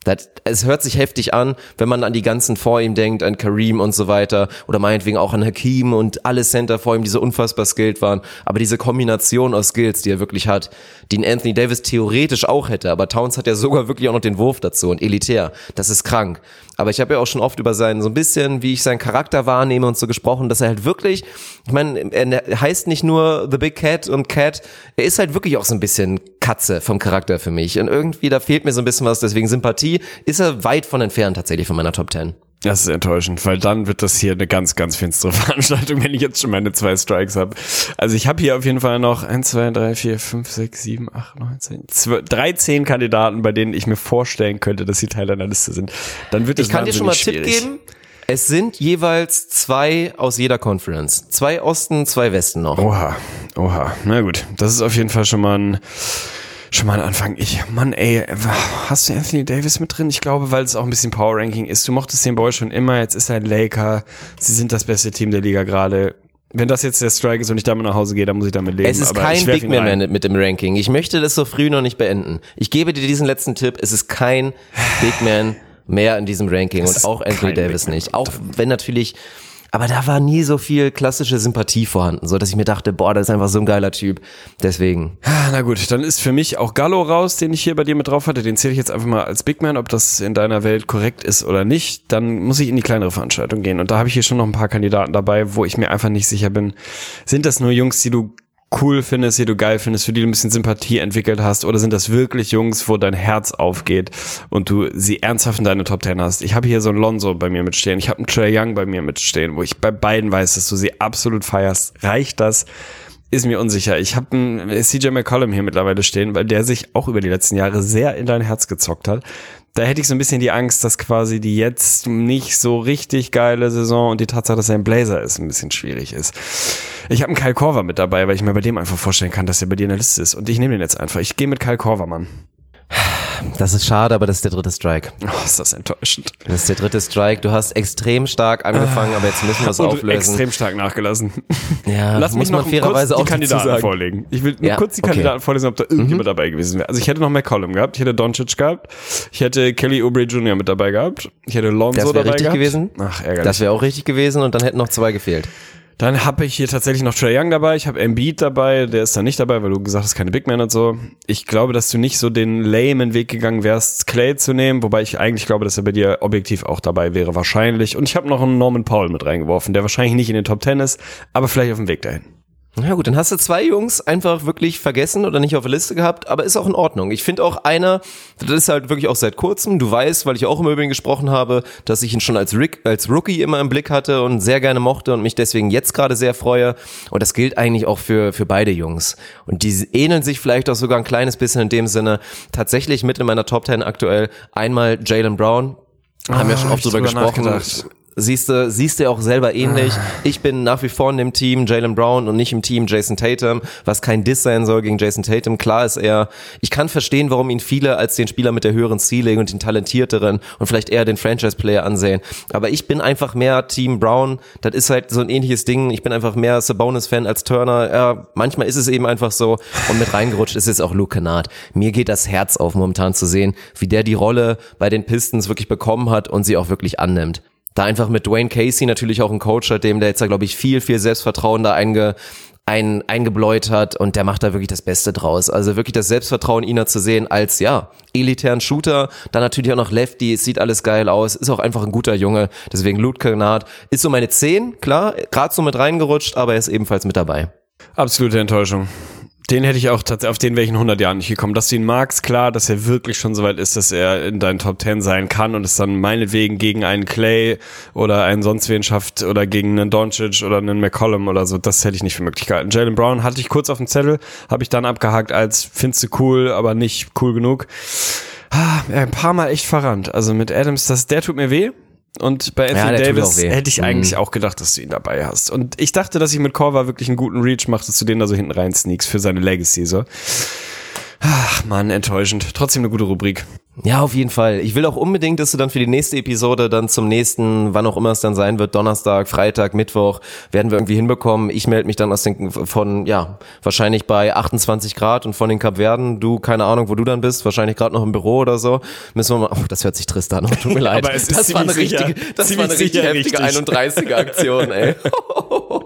Das, es hört sich heftig an, wenn man an die ganzen vor ihm denkt, an Kareem und so weiter oder meinetwegen auch an Hakim und alle Center vor ihm, die so unfassbar skilled waren. Aber diese Kombination aus Skills, die er wirklich hat, die ein Anthony Davis theoretisch auch hätte, aber Towns hat ja sogar wirklich auch noch den Wurf dazu und elitär. Das ist krank. Aber ich habe ja auch schon oft über seinen, so ein bisschen, wie ich seinen Charakter wahrnehme und so gesprochen, dass er halt wirklich, ich meine, er heißt nicht nur The Big Cat und Cat, er ist halt wirklich auch so ein bisschen Katze vom Charakter für mich. Und irgendwie, da fehlt mir so ein bisschen was, deswegen Sympathie ist er weit von entfernt tatsächlich von meiner Top 10. Das ist enttäuschend, weil dann wird das hier eine ganz, ganz finstere Veranstaltung, wenn ich jetzt schon meine zwei Strikes habe. Also ich habe hier auf jeden Fall noch 1, 2, 3, 4, 5, 6, 7, 8, 9, 10, 12, 13 Kandidaten, bei denen ich mir vorstellen könnte, dass sie Teil einer Liste sind. Dann wird es Ich kann dir schon mal einen Tipp schwierig. geben. Es sind jeweils zwei aus jeder Conference. Zwei Osten, zwei Westen noch. Oha, oha. Na gut, das ist auf jeden Fall schon mal ein Schon mal Anfang. Ich, Mann, ey, hast du Anthony Davis mit drin? Ich glaube, weil es auch ein bisschen Power Ranking ist. Du mochtest den Boy schon immer. Jetzt ist er ein Laker. Sie sind das beste Team der Liga gerade. Wenn das jetzt der Strike ist und ich damit nach Hause gehe, dann muss ich damit leben. Es ist Aber kein Big Man rein. mehr mit dem Ranking. Ich möchte das so früh noch nicht beenden. Ich gebe dir diesen letzten Tipp. Es ist kein Big Man mehr in diesem Ranking Es und auch Anthony Davis nicht. Auch wenn natürlich, aber da war nie so viel klassische Sympathie vorhanden, so dass ich mir dachte, boah, das ist einfach so ein geiler Typ. Deswegen. Ah, Na gut, dann ist für mich auch Gallo raus, den ich hier bei dir mit drauf hatte. Den zähle ich jetzt einfach mal als Big Man, ob das in deiner Welt korrekt ist oder nicht. Dann muss ich in die kleinere Veranstaltung gehen. Und da habe ich hier schon noch ein paar Kandidaten dabei, wo ich mir einfach nicht sicher bin. Sind das nur Jungs, die du cool findest, die du geil findest, für die du ein bisschen Sympathie entwickelt hast, oder sind das wirklich Jungs, wo dein Herz aufgeht und du sie ernsthaft in deine Top Ten hast? Ich habe hier so einen Lonzo bei mir mitstehen, ich habe einen Trey Young bei mir mitstehen, wo ich bei beiden weiß, dass du sie absolut feierst. Reicht das? Ist mir unsicher. Ich habe einen CJ McCollum hier mittlerweile stehen, weil der sich auch über die letzten Jahre sehr in dein Herz gezockt hat. Da hätte ich so ein bisschen die Angst, dass quasi die jetzt nicht so richtig geile Saison und die Tatsache, dass er ein Blazer ist, ein bisschen schwierig ist. Ich habe einen Kyle Korver mit dabei, weil ich mir bei dem einfach vorstellen kann, dass er bei dir in der Liste ist. Und ich nehme den jetzt einfach. Ich gehe mit Kyle Korver, Mann. Das ist schade, aber das ist der dritte Strike. Oh, ist das enttäuschend. Das ist der dritte Strike. Du hast extrem stark angefangen, aber jetzt müssen wir es auflösen. extrem stark nachgelassen. Ja, Lass muss mich man noch fairerweise kurz die Kandidaten sagen. vorlegen. Ich will nur Ja, kurz die okay. Mhm. Kandidaten vorlesen, ob da irgendjemand dabei gewesen wäre. Also ich hätte noch McCollum gehabt, ich hätte Doncic gehabt, ich hätte Kelly Oubre Jr. mit dabei gehabt, ich hätte Lonzo Das wäre dabei richtig gehabt. gewesen. Ach, ärgerlich. Das wäre auch richtig gewesen und dann hätten noch zwei gefehlt. Dann habe ich hier tatsächlich noch Trae Young dabei, ich habe Embiid dabei, der ist da nicht dabei, weil du gesagt hast, keine Big Man und so. Ich glaube, dass du nicht so den lamen Weg gegangen wärst, Clay zu nehmen, wobei ich eigentlich glaube, dass er bei dir objektiv auch dabei wäre, wahrscheinlich. Und ich habe noch einen Norman Paul mit reingeworfen, der wahrscheinlich nicht in den Top Ten ist, aber vielleicht auf dem Weg dahin. Na gut, dann hast du zwei Jungs einfach wirklich vergessen oder nicht auf der Liste gehabt, aber ist auch in Ordnung. Ich finde auch einer, das ist halt wirklich auch seit kurzem, du weißt, weil ich auch immer über ihn gesprochen habe, dass ich ihn schon als, Rick, als Rookie immer im Blick hatte und sehr gerne mochte und mich deswegen jetzt gerade sehr freue. Und das gilt eigentlich auch für, für beide Jungs. Und die ähneln sich vielleicht auch sogar ein kleines bisschen in dem Sinne, tatsächlich mit in meiner Top 10 aktuell einmal Jalen Brown, haben wir Ah, schon hab oft drüber gesprochen. Siehst du, siehst du auch selber ähnlich. Ich bin nach wie vor in dem Team Jalen Brown und nicht im Team Jason Tatum, was kein Diss sein soll gegen Jason Tatum. Klar ist er, ich kann verstehen, warum ihn viele als den Spieler mit der höheren Ceiling und den talentierteren und vielleicht eher den Franchise-Player ansehen. Aber ich bin einfach mehr Team Brown. Das ist halt so ein ähnliches Ding. Ich bin einfach mehr Sabonis-Fan als Turner. Ja, manchmal ist es eben einfach so. Und mit reingerutscht ist jetzt auch Luke Kennard. Mir geht das Herz auf, momentan zu sehen, wie der die Rolle bei den Pistons wirklich bekommen hat und sie auch wirklich annimmt da einfach mit Dwayne Casey natürlich auch ein Coach hat, dem der jetzt da, glaube ich, viel, viel Selbstvertrauen da einge, ein, eingebläut hat und der macht da wirklich das Beste draus. Also wirklich das Selbstvertrauen, ihn da zu sehen als, ja, elitären Shooter, dann natürlich auch noch Lefty, es sieht alles geil aus, ist auch einfach ein guter Junge, deswegen Luke Kennard ist so meine 10, klar, gerade so mit reingerutscht, aber er ist ebenfalls mit dabei. Absolute Enttäuschung. Den hätte ich auch tatsächlich, auf den wäre ich in 100 Jahren nicht gekommen. Dass du ihn magst, klar, dass er wirklich schon so weit ist, dass er in deinen Top 10 sein kann und es dann meinetwegen gegen einen Clay oder einen sonst wen schafft oder gegen einen Doncic oder einen McCollum oder so, das hätte ich nicht für möglich gehalten. Jalen Brown hatte ich kurz auf dem Zettel, habe ich dann abgehakt als findest du cool, aber nicht cool genug. Ah, ein paar Mal echt verrannt. Also mit Adams, das, der tut mir weh. Und bei Anthony tut Davis hätte ich Mhm. eigentlich auch gedacht, dass du ihn dabei hast. Und ich dachte, dass ich mit Korver wirklich einen guten Reach mache, dass du den da so hinten rein sneaks für seine Legacy so. Ach man, enttäuschend. Trotzdem eine gute Rubrik. Ja, auf jeden Fall. Ich will auch unbedingt, dass du dann für die nächste Episode dann zum nächsten, wann auch immer es dann sein wird, Donnerstag, Freitag, Mittwoch, werden wir irgendwie hinbekommen. Ich melde mich dann aus den, von, ja, wahrscheinlich bei 28 Grad und von den Kapverden. Du, keine Ahnung, wo du dann bist, wahrscheinlich gerade noch im Büro oder so. Müssen wir mal, oh, das hört sich trist an, oh, tut mir leid. Aber es ist das war eine sicher- richtige, das war eine richtig heftige richtig. 31er Aktion, ey.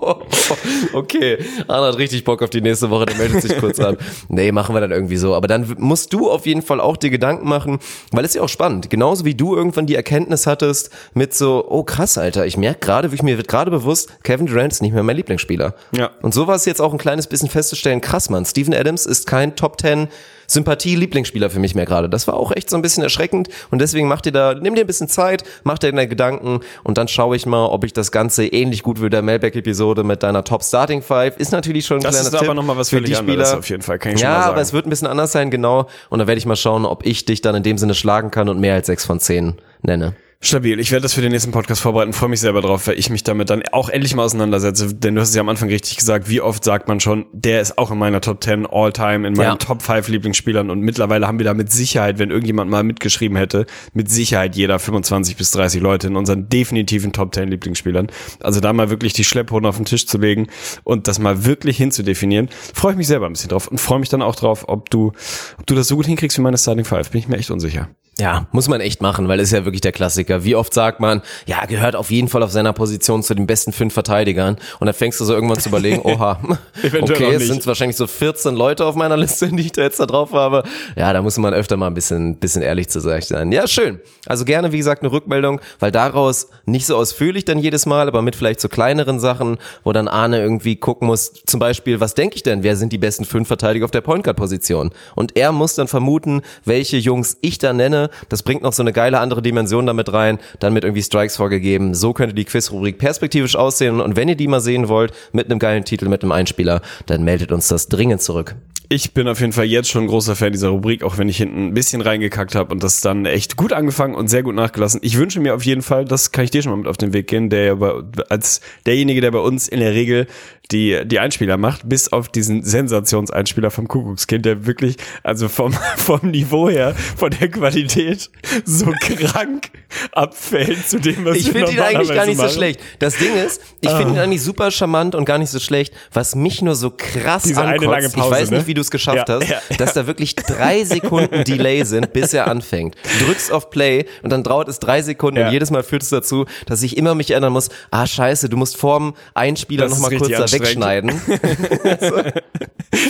Okay, Arne hat richtig Bock auf die nächste Woche, der meldet sich kurz ab. Nee, machen wir dann irgendwie so. Aber dann musst du auf jeden Fall auch dir Gedanken machen, weil es ist ja auch spannend. Genauso wie du irgendwann die Erkenntnis hattest mit so, oh krass, Alter, ich merke gerade, wie mir wird gerade bewusst, Kevin Durant ist nicht mehr mein Lieblingsspieler. Ja. Und so war es jetzt auch ein kleines bisschen festzustellen, krass, Mann, Steven Adams ist kein Top 10 Sympathie-Lieblingsspieler für mich mehr gerade. Das war auch echt so ein bisschen erschreckend und deswegen mach dir da, nimm dir ein bisschen Zeit, mach dir deine Gedanken und dann schaue ich mal, ob ich das Ganze ähnlich gut wie der Mailback-Episode mit deiner Top Starting Five ist natürlich schon ein Das kleiner ist Tipp aber nochmal was für die anderes Spieler. auf jeden Fall, kann ich ja, aber es wird ein bisschen anders sein, genau. Und dann werde ich mal schauen, ob ich dich dann in dem Sinne schlagen kann und mehr als sechs von zehn nenne. Stabil. Ich werde das für den nächsten Podcast vorbereiten, freue mich selber drauf, weil ich mich damit dann auch endlich mal auseinandersetze. Denn du hast es ja am Anfang richtig gesagt, wie oft sagt man schon, der ist auch in meiner Top 10 All-Time, in meinen Ja. Top 5 Lieblingsspielern und mittlerweile haben wir da mit Sicherheit, wenn irgendjemand mal mitgeschrieben hätte, mit Sicherheit jeder 25 bis 30 Leute in unseren definitiven Top 10 Lieblingsspielern. Also da mal wirklich die Schlepphoden auf den Tisch zu legen und das mal wirklich hinzudefinieren, freue ich mich selber ein bisschen drauf und freue mich dann auch drauf, ob du, ob du das so gut hinkriegst wie meine Starting 5. Bin ich mir echt unsicher. Ja, muss man echt machen, weil ist ja wirklich der Klassiker. Wie oft sagt man, ja, gehört auf jeden Fall auf seiner Position zu den besten fünf Verteidigern. Und dann fängst du so irgendwann zu überlegen, oha, okay, es sind wahrscheinlich so 14 Leute auf meiner Liste, die ich da jetzt da drauf habe. Ja, da muss man öfter mal ein bisschen, bisschen ehrlich zu sich sein. Ja, schön. Also gerne, wie gesagt, eine Rückmeldung, weil daraus nicht so ausführlich dann jedes Mal, aber mit vielleicht so kleineren Sachen, wo dann Arne irgendwie gucken muss, zum Beispiel, was denke ich denn, wer sind die besten fünf Verteidiger auf der Point Guard Position? Und er muss dann vermuten, welche Jungs ich da nenne. Das bringt noch so eine geile andere Dimension damit rein, dann mit irgendwie Strikes vorgegeben. So könnte die Quizrubrik perspektivisch aussehen. Und wenn ihr die mal sehen wollt, mit einem geilen Titel, mit einem Einspieler, dann meldet uns das dringend zurück. Ich bin auf jeden Fall jetzt schon ein großer Fan dieser Rubrik, auch wenn ich hinten ein bisschen reingekackt habe und das dann echt gut angefangen und sehr gut nachgelassen. Ich wünsche mir auf jeden Fall, das kann ich dir schon mal mit auf den Weg gehen, der ja bei, als derjenige, der bei uns in der Regel die, die Einspieler macht, bis auf diesen Sensationseinspieler vom Kuckuckskind, der wirklich, also vom, vom Niveau her, von der Qualität so krank abfällt zu dem, was Ich finde ihn eigentlich gar nicht so machen. schlecht. Das Ding ist, ich finde ihn eigentlich super charmant und gar nicht so schlecht. Was mich nur so krass Diese eine ankotzt, lange ich Pause, weiß ne? nicht, wie du es geschafft Ja, hast, ja, ja. dass da wirklich drei Sekunden Delay sind, bis er anfängt. Du drückst auf Play und dann dauert es drei Sekunden und jedes Mal führt es dazu, dass ich immer mich erinnern muss, ah scheiße, du musst vorm Einspieler nochmal kurz da anstrengend. Wegschneiden.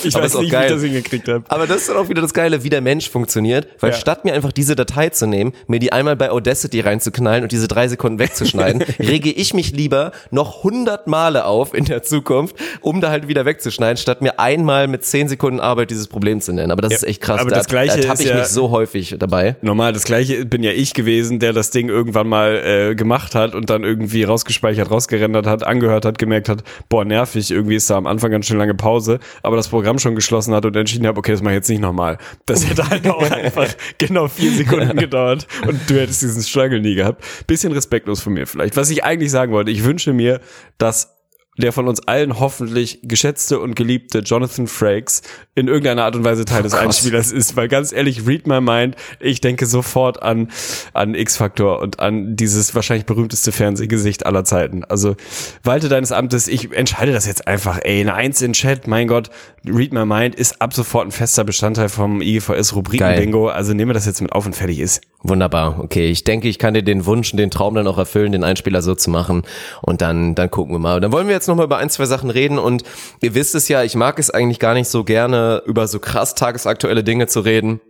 Ich Aber weiß nicht, wie geil. ich das hingekriegt habe. Aber das ist dann auch wieder das Geile, wie der Mensch funktioniert, weil Ja. statt mir einfach diese Datei zu nehmen, mir die einmal bei Audacity reinzuknallen und diese drei Sekunden wegzuschneiden, rege ich mich lieber noch hundert Male auf in der Zukunft, um da halt wieder wegzuschneiden, statt mir einmal mit zehn Sekunden Arbeit dieses Problem zu nennen. Aber das Ja, ist echt krass. aber da das Gleiche da ist ich ja- mich so häufig dabei. Normal, das gleiche bin ja ich gewesen, der das Ding irgendwann mal äh, gemacht hat und dann irgendwie rausgespeichert, rausgerendert hat, angehört hat, gemerkt hat, boah, nervig, irgendwie ist da am Anfang ganz schön lange Pause, aber das Programm schon geschlossen hat und entschieden hat, okay, das mache ich jetzt nicht nochmal. Das hätte halt auch einfach genau vier Sekunden gedauert und du hättest diesen Struggle nie gehabt. Bisschen respektlos von mir vielleicht. Was ich eigentlich sagen wollte, ich wünsche mir, dass der von uns allen hoffentlich geschätzte und geliebte Jonathan Frakes in irgendeiner Art und Weise Teil des Einspielers ist, weil ganz ehrlich, read my mind, ich denke sofort an, an X-Factor und an dieses wahrscheinlich berühmteste Fernsehgesicht aller Zeiten. Also, walte deines Amtes, ich entscheide das jetzt einfach, ey, eine Eins in Chat, mein Gott, read my mind ist ab sofort ein fester Bestandteil vom IGVS Rubriken-Bingo, also nehme das jetzt mit auf und fertig ist. Wunderbar. Okay, ich denke, ich kann dir den Wunsch und den Traum dann auch erfüllen, den Einspieler so zu machen. Und dann, dann gucken wir mal. Dann wollen wir jetzt nochmal über ein, zwei Sachen reden. Und ihr wisst es ja, ich mag es eigentlich gar nicht so gerne, über so krass tagesaktuelle Dinge zu reden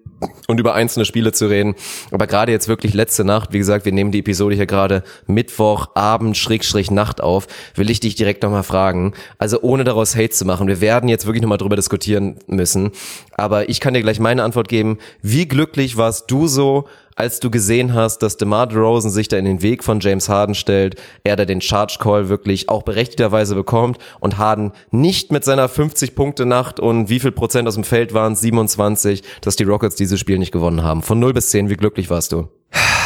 und über einzelne Spiele zu reden. Aber gerade jetzt wirklich letzte Nacht, wie gesagt, wir nehmen die Episode hier gerade Mittwochabend, Schrägstrich Nacht auf, will ich dich direkt nochmal fragen. Also ohne daraus Hate zu machen. Wir werden jetzt wirklich nochmal drüber diskutieren müssen. Aber ich kann dir gleich meine Antwort geben. Wie glücklich warst du so, als du gesehen hast, dass DeMar DeRozan sich da in den Weg von James Harden stellt, er da den Charge Call wirklich auch berechtigterweise bekommt und Harden nicht mit seiner 50 Punkte Nacht und wie viel Prozent aus dem Feld waren es 27, dass die Rockets dieses Spiel nicht gewonnen haben. Von 0 bis 10, wie glücklich warst du?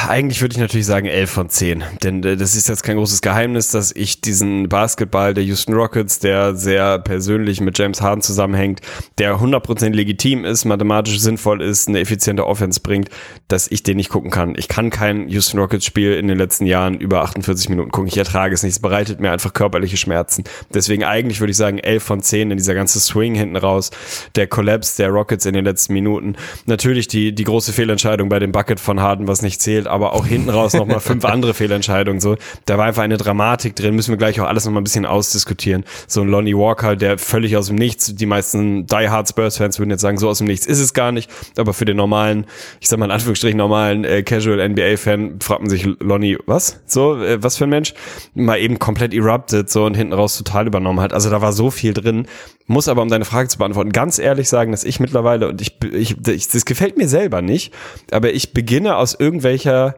Eigentlich würde ich natürlich sagen 11 von 10, denn äh, das ist jetzt kein großes Geheimnis, dass ich diesen Basketball der Houston Rockets, der sehr persönlich mit James Harden zusammenhängt, der 100% legitim ist, mathematisch sinnvoll ist, eine effiziente Offense bringt, dass ich den nicht gucken kann. Ich kann kein Houston Rockets Spiel in den letzten Jahren über 48 Minuten gucken. Ich ertrage es nicht. Es bereitet mir einfach körperliche Schmerzen. Deswegen eigentlich würde ich sagen 11 von 10 in dieser ganze Swing hinten raus, der Collapse der Rockets in den letzten Minuten. Natürlich die, die große Fehlentscheidung bei dem Bucket von Harden, was nicht zählt, aber auch hinten raus nochmal fünf andere Fehlentscheidungen. So, da war einfach eine Dramatik drin. Müssen wir gleich auch alles nochmal ein bisschen ausdiskutieren. So ein Lonnie Walker, der völlig aus dem Nichts, die meisten Die Hard Spurs Fans würden jetzt sagen, so aus dem Nichts ist es gar nicht. Aber für den normalen, ich sag mal in Anführungsstrichen normalen äh, Casual NBA Fan fragt man sich Lonnie, was? So, äh, was für ein Mensch? Mal eben komplett erupted so und hinten raus total übernommen hat. Also da war so viel drin. Muss aber, um deine Frage zu beantworten, ganz ehrlich sagen, dass ich mittlerweile, und ich, ich, ich das gefällt mir selber nicht, aber ich beginne aus irgendwelcher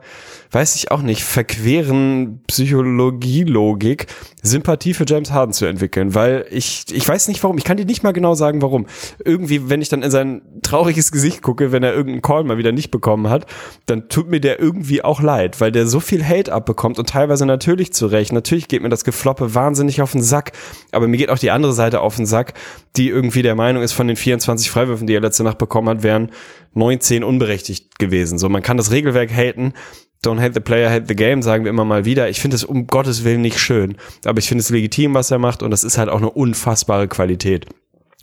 weiß ich auch nicht, verqueren Psychologielogik Sympathie für James Harden zu entwickeln, weil ich, ich weiß nicht warum, ich kann dir nicht mal genau sagen, warum. Irgendwie, wenn ich dann in sein trauriges Gesicht gucke, wenn er irgendeinen Call mal wieder nicht bekommen hat, dann tut mir der irgendwie auch leid, weil der so viel Hate abbekommt und teilweise natürlich zurecht. Natürlich geht mir das Gefloppe wahnsinnig auf den Sack, aber mir geht auch die andere Seite auf den Sack, die irgendwie der Meinung ist, von den 24 Freiwürfen, die er letzte Nacht bekommen hat, wären 19 unberechtigt gewesen. So, man kann das Regelwerk haten, Don't hate the player, hate the game, sagen wir immer mal wieder. Ich finde es um Gottes Willen nicht schön. Aber ich finde es legitim, was er macht und das ist halt auch eine unfassbare Qualität.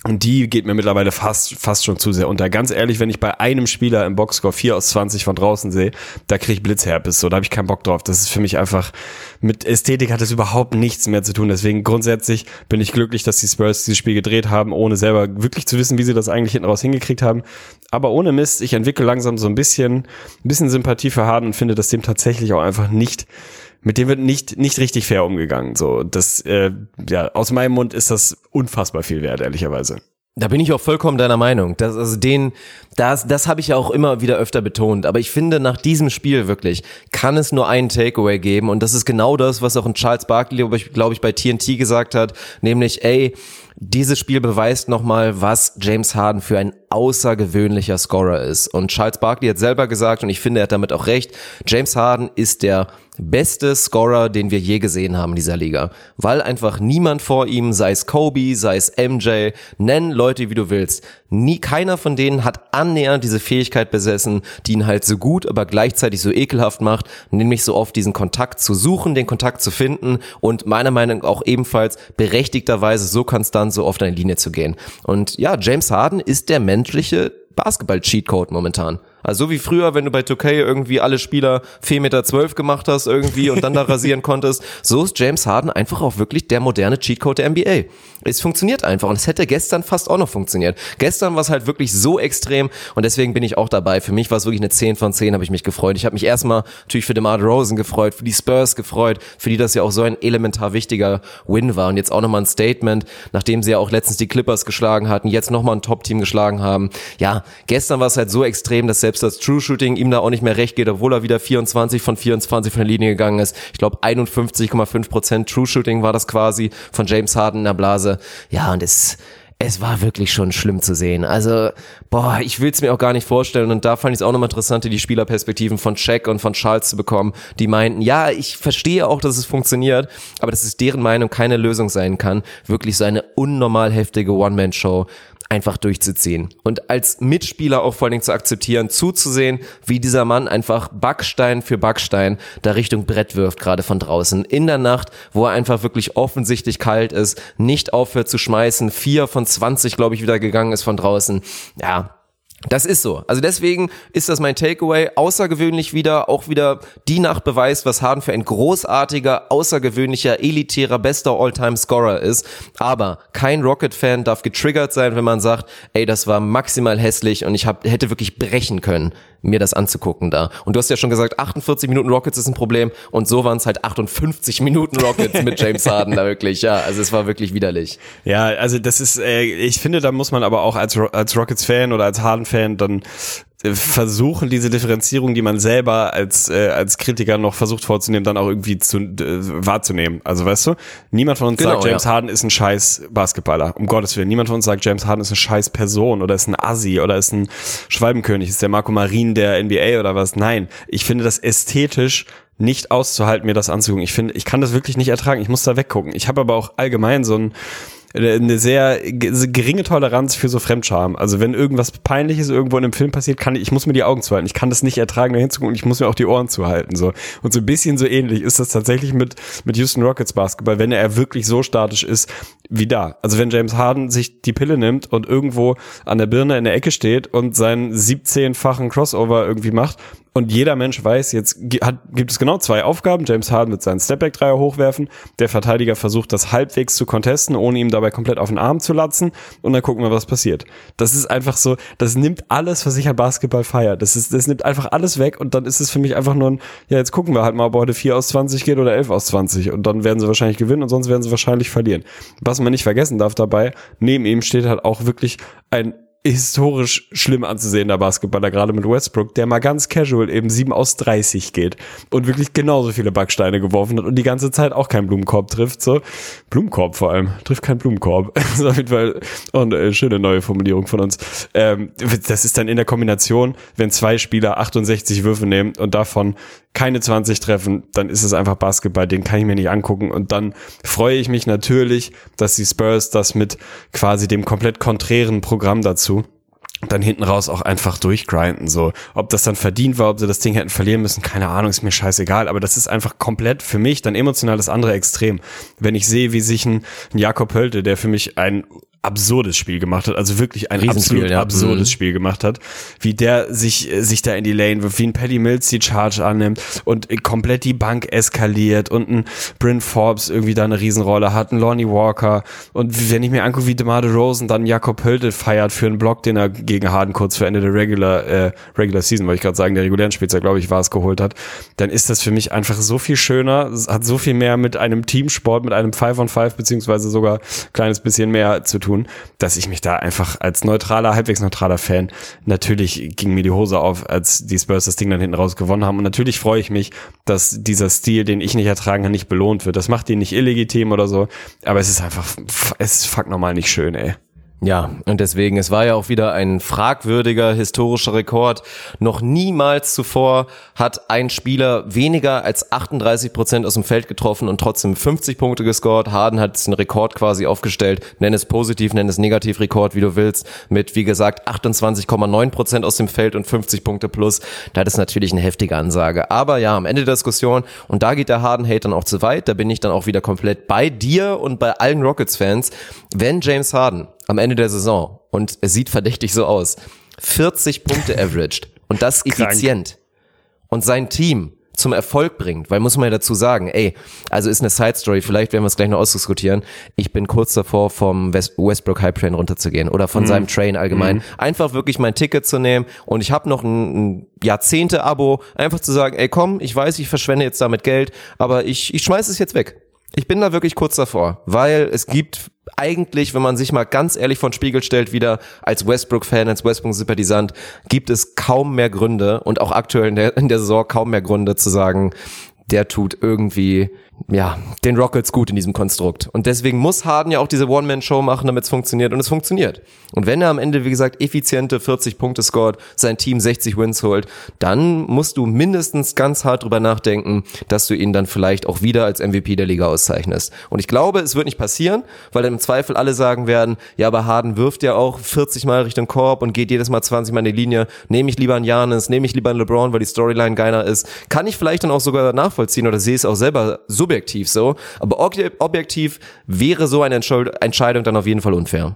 Und die geht mir mittlerweile fast, fast schon zu sehr unter. Ganz ehrlich, wenn ich bei einem Spieler im Boxscore 4 aus 20 von draußen sehe, da kriege ich Blitzherpes. So, da habe ich keinen Bock drauf. Das ist für mich einfach, mit Ästhetik hat das überhaupt nichts mehr zu tun. Deswegen grundsätzlich bin ich glücklich, dass die Spurs dieses Spiel gedreht haben, ohne selber wirklich zu wissen, wie sie das eigentlich hinten raus hingekriegt haben. Aber ohne Mist, ich entwickle langsam so ein bisschen, ein bisschen Sympathie für Harden und finde, dass dem tatsächlich auch einfach nicht mit dem wird nicht nicht richtig fair umgegangen. So, das äh, ja aus meinem Mund ist das unfassbar viel wert, ehrlicherweise. Da bin ich auch vollkommen deiner Meinung. Das, also den, das, das habe ich ja auch immer wieder öfter betont. Aber ich finde, nach diesem Spiel wirklich kann es nur einen Takeaway geben. Und das ist genau das, was auch ein Charles Barkley, glaube ich, bei TNT gesagt hat. Nämlich, ey, dieses Spiel beweist nochmal, was James Harden für ein außergewöhnlicher Scorer ist. Und Charles Barkley hat selber gesagt, und ich finde, er hat damit auch recht, James Harden ist der beste Scorer, den wir je gesehen haben in dieser Liga. Weil einfach niemand vor ihm, sei es Kobe, sei es MJ, nenn Leute, wie du willst. Nie, keiner von denen hat annähernd diese Fähigkeit besessen, die ihn halt so gut, aber gleichzeitig so ekelhaft macht, nämlich so oft diesen Kontakt zu suchen, den Kontakt zu finden und meiner Meinung nach auch ebenfalls berechtigterweise so konstant so oft eine Linie zu gehen. Und ja, James Harden ist der menschliche Basketball-Cheatcode momentan. Also so wie früher, wenn du bei 2K irgendwie alle Spieler 4,12 Meter gemacht hast irgendwie und dann da rasieren konntest, so ist James Harden einfach auch wirklich der moderne Cheatcode der NBA. Es funktioniert einfach und es hätte gestern fast auch noch funktioniert. Gestern war es halt wirklich so extrem und deswegen bin ich auch dabei. Für mich war es wirklich eine 10 von 10, habe ich mich gefreut. Ich habe mich erstmal natürlich für DeMar Rosen gefreut, für die Spurs gefreut, für die das ja auch so ein elementar wichtiger Win war und jetzt auch nochmal ein Statement, nachdem sie ja auch letztens die Clippers geschlagen hatten, jetzt nochmal ein Top-Team geschlagen haben. Ja, gestern war es halt so extrem, dass selbst das True Shooting ihm da auch nicht mehr recht geht, obwohl er wieder 24 von 24 von der Linie gegangen ist. Ich glaube 51,5 Prozent True Shooting war das quasi von James Harden in der Blase. Ja, und es es war wirklich schon schlimm zu sehen. Also, boah, ich will es mir auch gar nicht vorstellen. Und da fand ich es auch nochmal interessant, die Spielerperspektiven von Shaq und von Charles zu bekommen, die meinten, ja, ich verstehe auch, dass es funktioniert, aber dass es deren Meinung keine Lösung sein kann. Wirklich so eine unnormal heftige One-Man-Show einfach durchzuziehen. Und als Mitspieler auch vor allen Dingen zu akzeptieren, zuzusehen, wie dieser Mann einfach Backstein für Backstein da Richtung Brett wirft, gerade von draußen. In der Nacht, wo er einfach wirklich offensichtlich kalt ist, nicht aufhört zu schmeißen, vier von 20, glaube ich, wieder gegangen ist von draußen. Ja, das ist so. Also deswegen ist das mein Takeaway. Außergewöhnlich wieder, auch wieder die Nacht beweist, was Harden für ein großartiger, außergewöhnlicher, elitärer, bester All-Time-Scorer ist. Aber kein Rocket-Fan darf getriggert sein, wenn man sagt, ey, das war maximal hässlich und ich hab, hätte wirklich brechen können mir das anzugucken da. Und du hast ja schon gesagt, 48 Minuten Rockets ist ein Problem und so waren es halt 58 Minuten Rockets mit James Harden da wirklich. Ja, also es war wirklich widerlich. Ja, also das ist, äh, ich finde, da muss man aber auch als, als Rockets-Fan oder als Harden-Fan dann versuchen, diese Differenzierung, die man selber als, äh, als Kritiker noch versucht vorzunehmen, dann auch irgendwie zu, äh, wahrzunehmen. Also weißt du, niemand von uns genau, sagt, James ja. Harden ist ein scheiß Basketballer. Um Gottes Willen. Niemand von uns sagt, James Harden ist eine scheiß Person oder ist ein Assi oder ist ein Schwalbenkönig, ist der Marco Marin der NBA oder was. Nein, ich finde das ästhetisch nicht auszuhalten, mir das anzugucken. Ich finde, ich kann das wirklich nicht ertragen. Ich muss da weggucken. Ich habe aber auch allgemein so ein eine sehr geringe Toleranz für so Fremdscham. Also wenn irgendwas Peinliches irgendwo in einem Film passiert, kann ich, ich muss mir die Augen zuhalten. Ich kann das nicht ertragen, da hinzugucken. Ich muss mir auch die Ohren zuhalten. So. Und so ein bisschen so ähnlich ist das tatsächlich mit, mit Houston Rockets Basketball, wenn er wirklich so statisch ist wie da. Also wenn James Harden sich die Pille nimmt und irgendwo an der Birne in der Ecke steht und seinen 17-fachen Crossover irgendwie macht und jeder Mensch weiß, jetzt hat, gibt es genau zwei Aufgaben. James Harden wird seinen Stepback-Dreier hochwerfen. Der Verteidiger versucht, das halbwegs zu contesten, ohne ihm dabei komplett auf den Arm zu latzen. Und dann gucken wir, was passiert. Das ist einfach so, das nimmt alles, was ich an Basketball feiere. Das ist, das nimmt einfach alles weg. Und dann ist es für mich einfach nur ein, ja, jetzt gucken wir halt mal, ob heute 4 aus 20 geht oder 11 aus 20. Und dann werden sie wahrscheinlich gewinnen und sonst werden sie wahrscheinlich verlieren. Was man nicht vergessen darf dabei, neben ihm steht halt auch wirklich ein historisch schlimm anzusehender Basketballer, gerade mit Westbrook, der mal ganz casual eben 7 aus 30 geht und wirklich genauso viele Backsteine geworfen hat und die ganze Zeit auch keinen Blumenkorb trifft. So Blumenkorb vor allem, trifft keinen Blumenkorb. das ist auf jeden Fall oh, eine schöne neue Formulierung von uns. Ähm, das ist dann in der Kombination, wenn zwei Spieler 68 Würfe nehmen und davon keine 20 treffen, dann ist es einfach Basketball, den kann ich mir nicht angucken und dann freue ich mich natürlich, dass die Spurs das mit quasi dem komplett konträren Programm dazu dann hinten raus auch einfach durchgrinden. So, ob das dann verdient war, ob sie das Ding hätten verlieren müssen, keine Ahnung, ist mir scheißegal. Aber das ist einfach komplett für mich dann emotional das andere Extrem. Wenn ich sehe, wie sich ein, ein Jakob Hölte, der für mich ein absurdes Spiel gemacht hat, also wirklich ein absolut ja. absurdes Mhm. Spiel gemacht hat, wie der sich äh, sich da in die Lane wirft, wie ein Paddy Mills die Charge annimmt und äh, komplett die Bank eskaliert und ein Bryn Forbes irgendwie da eine Riesenrolle hat, ein Lonnie Walker und wenn ich mir angucke, wie DeMar DeRozan dann Jakob Hölte feiert für einen Block, den er gegen Harden kurz vor Ende der Regular äh, Regular Season, wollte ich gerade sagen, der regulären Spielzeit, glaube ich, war es geholt hat, dann ist das für mich einfach so viel schöner, es hat so viel mehr mit einem Teamsport, mit einem Five on Five beziehungsweise sogar ein kleines bisschen mehr zu tun, dass ich mich da einfach als neutraler, halbwegs neutraler Fan, natürlich ging mir die Hose auf, als die Spurs das Ding dann hinten raus gewonnen haben. Und natürlich freue ich mich, dass dieser Stil, den ich nicht ertragen kann, nicht belohnt wird. Das macht ihn nicht illegitim oder so, aber es ist einfach, es ist fuck normal nicht schön, ey. Ja, und deswegen, es war ja auch wieder ein fragwürdiger historischer Rekord. Noch niemals zuvor hat ein Spieler weniger als 38 Prozent aus dem Feld getroffen und trotzdem 50 Punkte gescored. Harden hat den Rekord quasi aufgestellt. Nenn es positiv, nenn es negativ Rekord, wie du willst. Mit, wie gesagt, 28,9 Prozent aus dem Feld und 50 Punkte plus. Das ist natürlich eine heftige Ansage. Aber ja, am Ende der Diskussion, und da geht der Harden-Hate dann auch zu weit, da bin ich dann auch wieder komplett bei dir und bei allen Rockets-Fans. Wenn James Harden am Ende der Saison, und es sieht verdächtig so aus, 40 Punkte averaged. Und das effizient. Und sein Team zum Erfolg bringt, weil muss man ja dazu sagen, ey, also ist eine Side Story, vielleicht werden wir es gleich noch ausdiskutieren. Ich bin kurz davor, vom West Westbrook Hype Train runterzugehen. Oder von seinem Train allgemein. Einfach wirklich mein Ticket zu nehmen. Und ich habe noch ein, ein Jahrzehnte-Abo, einfach zu sagen, ey komm, ich weiß, ich verschwende jetzt damit Geld, aber ich, ich schmeiß es jetzt weg. Ich bin da wirklich kurz davor, weil es gibt eigentlich, wenn man sich mal ganz ehrlich von Spiegel stellt, wieder als Westbrook-Fan, als Westbrook-Sympathisant, gibt es kaum mehr Gründe und auch aktuell in der, in der Saison kaum mehr Gründe zu sagen, der tut irgendwie, ja, den Rockets gut in diesem Konstrukt. Und deswegen muss Harden ja auch diese One-Man-Show machen, damit es funktioniert. Und es funktioniert. Und wenn er am Ende, wie gesagt, effiziente 40 Punkte scored, sein Team 60 Wins holt, dann musst du mindestens ganz hart drüber nachdenken, dass du ihn dann vielleicht auch wieder als MVP der Liga auszeichnest. Und ich glaube, es wird nicht passieren, weil dann im Zweifel alle sagen werden, ja, aber Harden wirft ja auch 40 Mal Richtung Korb und geht jedes Mal 20 Mal in die Linie. Nehme ich lieber einen Janis, nehme ich lieber einen LeBron, weil die Storyline geiler ist. Kann ich vielleicht dann auch sogar nachvollziehen oder sehe es auch selber subjektiv so. Aber obje- objektiv wäre so eine Entscheidung dann auf jeden Fall unfair.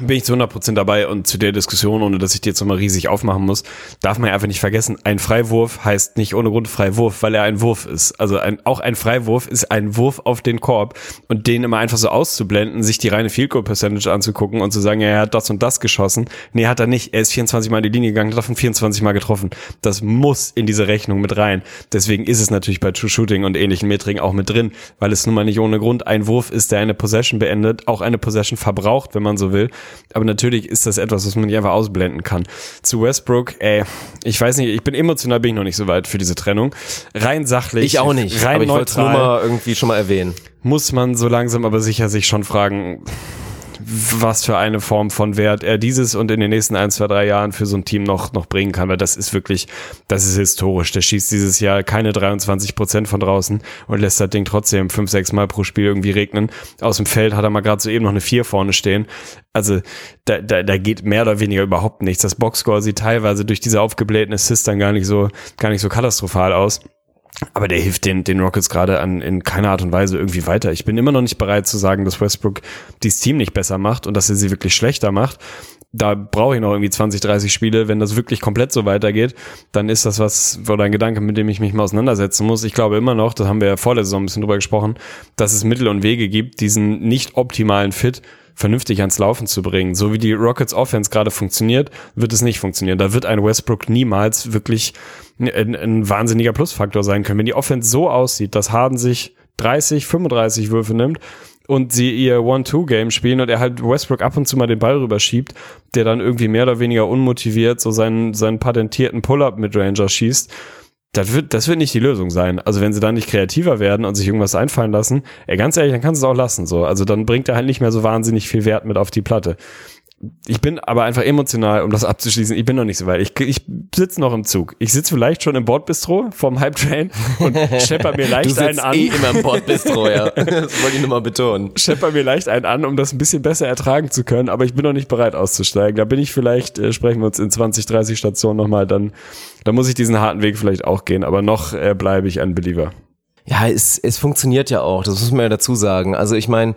Bin ich zu 100% dabei und zu der Diskussion, ohne dass ich die jetzt nochmal riesig aufmachen muss, darf man ja einfach nicht vergessen, ein Freiwurf heißt nicht ohne Grund Freiwurf, weil er ein Wurf ist. Also ein, auch ein Freiwurf ist ein Wurf auf den Korb und den immer einfach so auszublenden, sich die reine Field Goal Percentage anzugucken und zu sagen, ja, er hat das und das geschossen. Nee, hat er nicht. Er ist 24 Mal in die Linie gegangen, hat davon 24 Mal getroffen. Das muss in diese Rechnung mit rein. Deswegen ist es natürlich bei True Shooting und ähnlichen Metriken auch mit drin, weil es nun mal nicht ohne Grund ein Wurf ist, der eine Possession beendet, auch eine Possession verbraucht, wenn man so will. Aber natürlich ist das etwas, was man nicht einfach ausblenden kann. Zu Westbrook, ey, ich weiß nicht, ich bin emotional bin ich noch nicht so weit für diese Trennung. Rein sachlich, Ich auch nicht, rein aber ich es nur neutral, mal irgendwie schon mal erwähnen. muss man so langsam aber sicher sich schon fragen, was für eine Form von Wert er dieses und in den nächsten ein, zwei, drei Jahren für so ein Team noch, noch bringen kann, weil das ist wirklich, das ist historisch. Der schießt dieses Jahr keine 23 Prozent von draußen und lässt das Ding trotzdem fünf, sechs Mal pro Spiel irgendwie regnen. Aus dem Feld hat er mal gerade so eben noch eine vier vorne stehen. Also da, da, da geht mehr oder weniger überhaupt nichts. Das Boxscore sieht teilweise durch diese aufgeblähten Assists dann gar nicht so, gar nicht so katastrophal aus. Aber der hilft den, den Rockets gerade an, in keiner Art und Weise irgendwie weiter. Ich bin immer noch nicht bereit zu sagen, dass Westbrook dieses Team nicht besser macht und dass er sie wirklich schlechter macht. Da brauche ich noch irgendwie 20, 30 Spiele. Wenn das wirklich komplett so weitergeht, dann ist das was, oder ein Gedanke, mit dem ich mich mal auseinandersetzen muss. Ich glaube immer noch, das haben wir ja vor der Saison ein bisschen drüber gesprochen, dass es Mittel und Wege gibt, diesen nicht optimalen Fit vernünftig ans Laufen zu bringen. So wie die Rockets Offense gerade funktioniert, wird es nicht funktionieren. Da wird ein Westbrook niemals wirklich ein, ein wahnsinniger Plusfaktor sein können. Wenn die Offense so aussieht, dass Harden sich 30, 35 Würfe nimmt und sie ihr One-Two-Game spielen und er halt Westbrook ab und zu mal den Ball rüberschiebt, der dann irgendwie mehr oder weniger unmotiviert so seinen, seinen patentierten Pull-Up mit Ranger schießt. Das wird, das wird nicht die Lösung sein. Also wenn sie dann nicht kreativer werden und sich irgendwas einfallen lassen, ey, ganz ehrlich, dann kannst du es auch lassen, so. Also dann bringt er halt nicht mehr so wahnsinnig viel Wert mit auf die Platte. Ich bin aber einfach emotional, um das abzuschließen. Ich bin noch nicht so weit. Ich, ich sitze noch im Zug. Ich sitze vielleicht schon im Bordbistro vom Hype Train und schepper mir Du leicht sitzt einen an. eh immer im Bordbistro, ja. Das wollte ich nur mal betonen. Schepper mir leicht einen an, um das ein bisschen besser ertragen zu können, aber ich bin noch nicht bereit auszusteigen. Da bin ich vielleicht, äh, sprechen wir uns in 20, 30 Stationen nochmal, dann, dann muss ich diesen harten Weg vielleicht auch gehen, aber noch äh, bleibe ich ein Believer. Ja, es, es funktioniert ja auch, das muss man ja dazu sagen. Also ich meine,